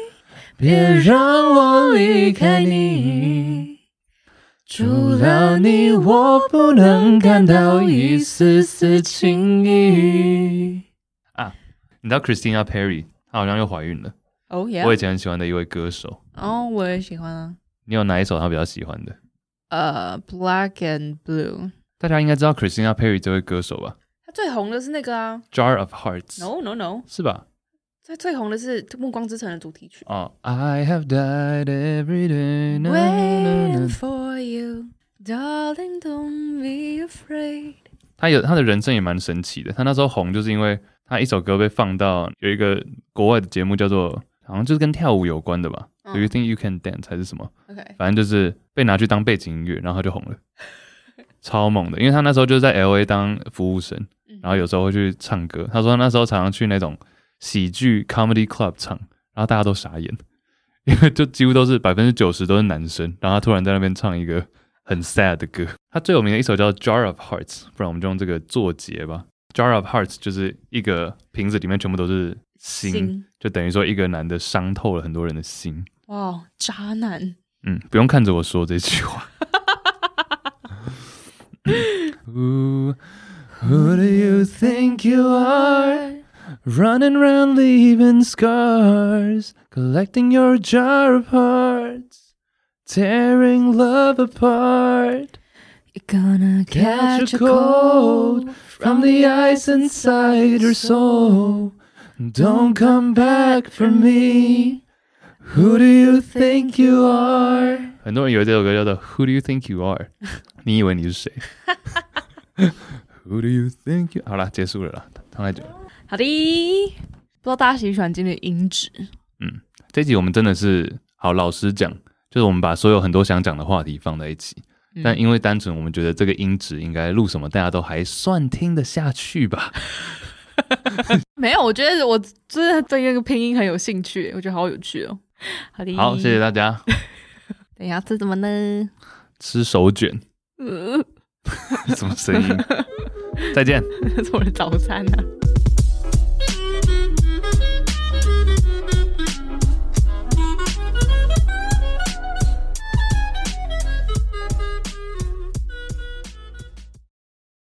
别让我离开你。除了你，我不能感到一丝丝情意。啊，你知道 Christina Perry，她好像又怀孕了。哦，oh, yeah? 我以前很喜欢的一位歌手。哦，oh, 我也喜欢啊。你有哪一首她比较喜欢的？呃、uh,，Black and Blue。大家应该知道 Christina Perry 这位歌手吧？她最红的是那个啊，Jar of Hearts。No No No，是吧？最最红的是《暮光之城》的主题曲。哦、oh,，I have died every day waiting for you, darling, don't be afraid。他有他的人生也蛮神奇的。他那时候红，就是因为他一首歌被放到有一个国外的节目，叫做好像就是跟跳舞有关的吧。Do、嗯、you think you can dance 还是什么？OK，反正就是被拿去当背景音乐，然后他就红了。超猛的，因为他那时候就是在 LA 当服务生，然后有时候会去唱歌。他说他那时候常常去那种喜剧 comedy club 唱，然后大家都傻眼，因为就几乎都是百分之九十都是男生，然后他突然在那边唱一个很 sad 的歌。他最有名的一首叫 Jar of Hearts，不然我们就用这个作结吧。Jar of Hearts 就是一个瓶子里面全部都是心，心就等于说一个男的伤透了很多人的心。哇，渣男！嗯，不用看着我说这句话。Who, who do you think you are? Running around leaving scars, collecting your jar of hearts, tearing love apart. You're gonna catch, catch a cold from the ice inside your soul. Don't come back for me. Who do you think you are? 很多人以为这首歌叫做 Who do you think you are？你以为你是谁？Who do you think you？好了，结束了啦，唱太久了。 好的，不知道大家喜不喜欢今天的音质？嗯，这集我们真的是好老实讲，就是我们把所有很多想讲的话题放在一起，嗯、但因为单纯我们觉得这个音质应该录什么，大家都还算听得下去吧。没有，我觉得我真的对那个拼音很有兴趣，我觉得好有趣哦。好的，好，谢谢大家。等一下吃什么呢？吃手卷。呃、什么声音？再见。这是我的早餐呢、啊。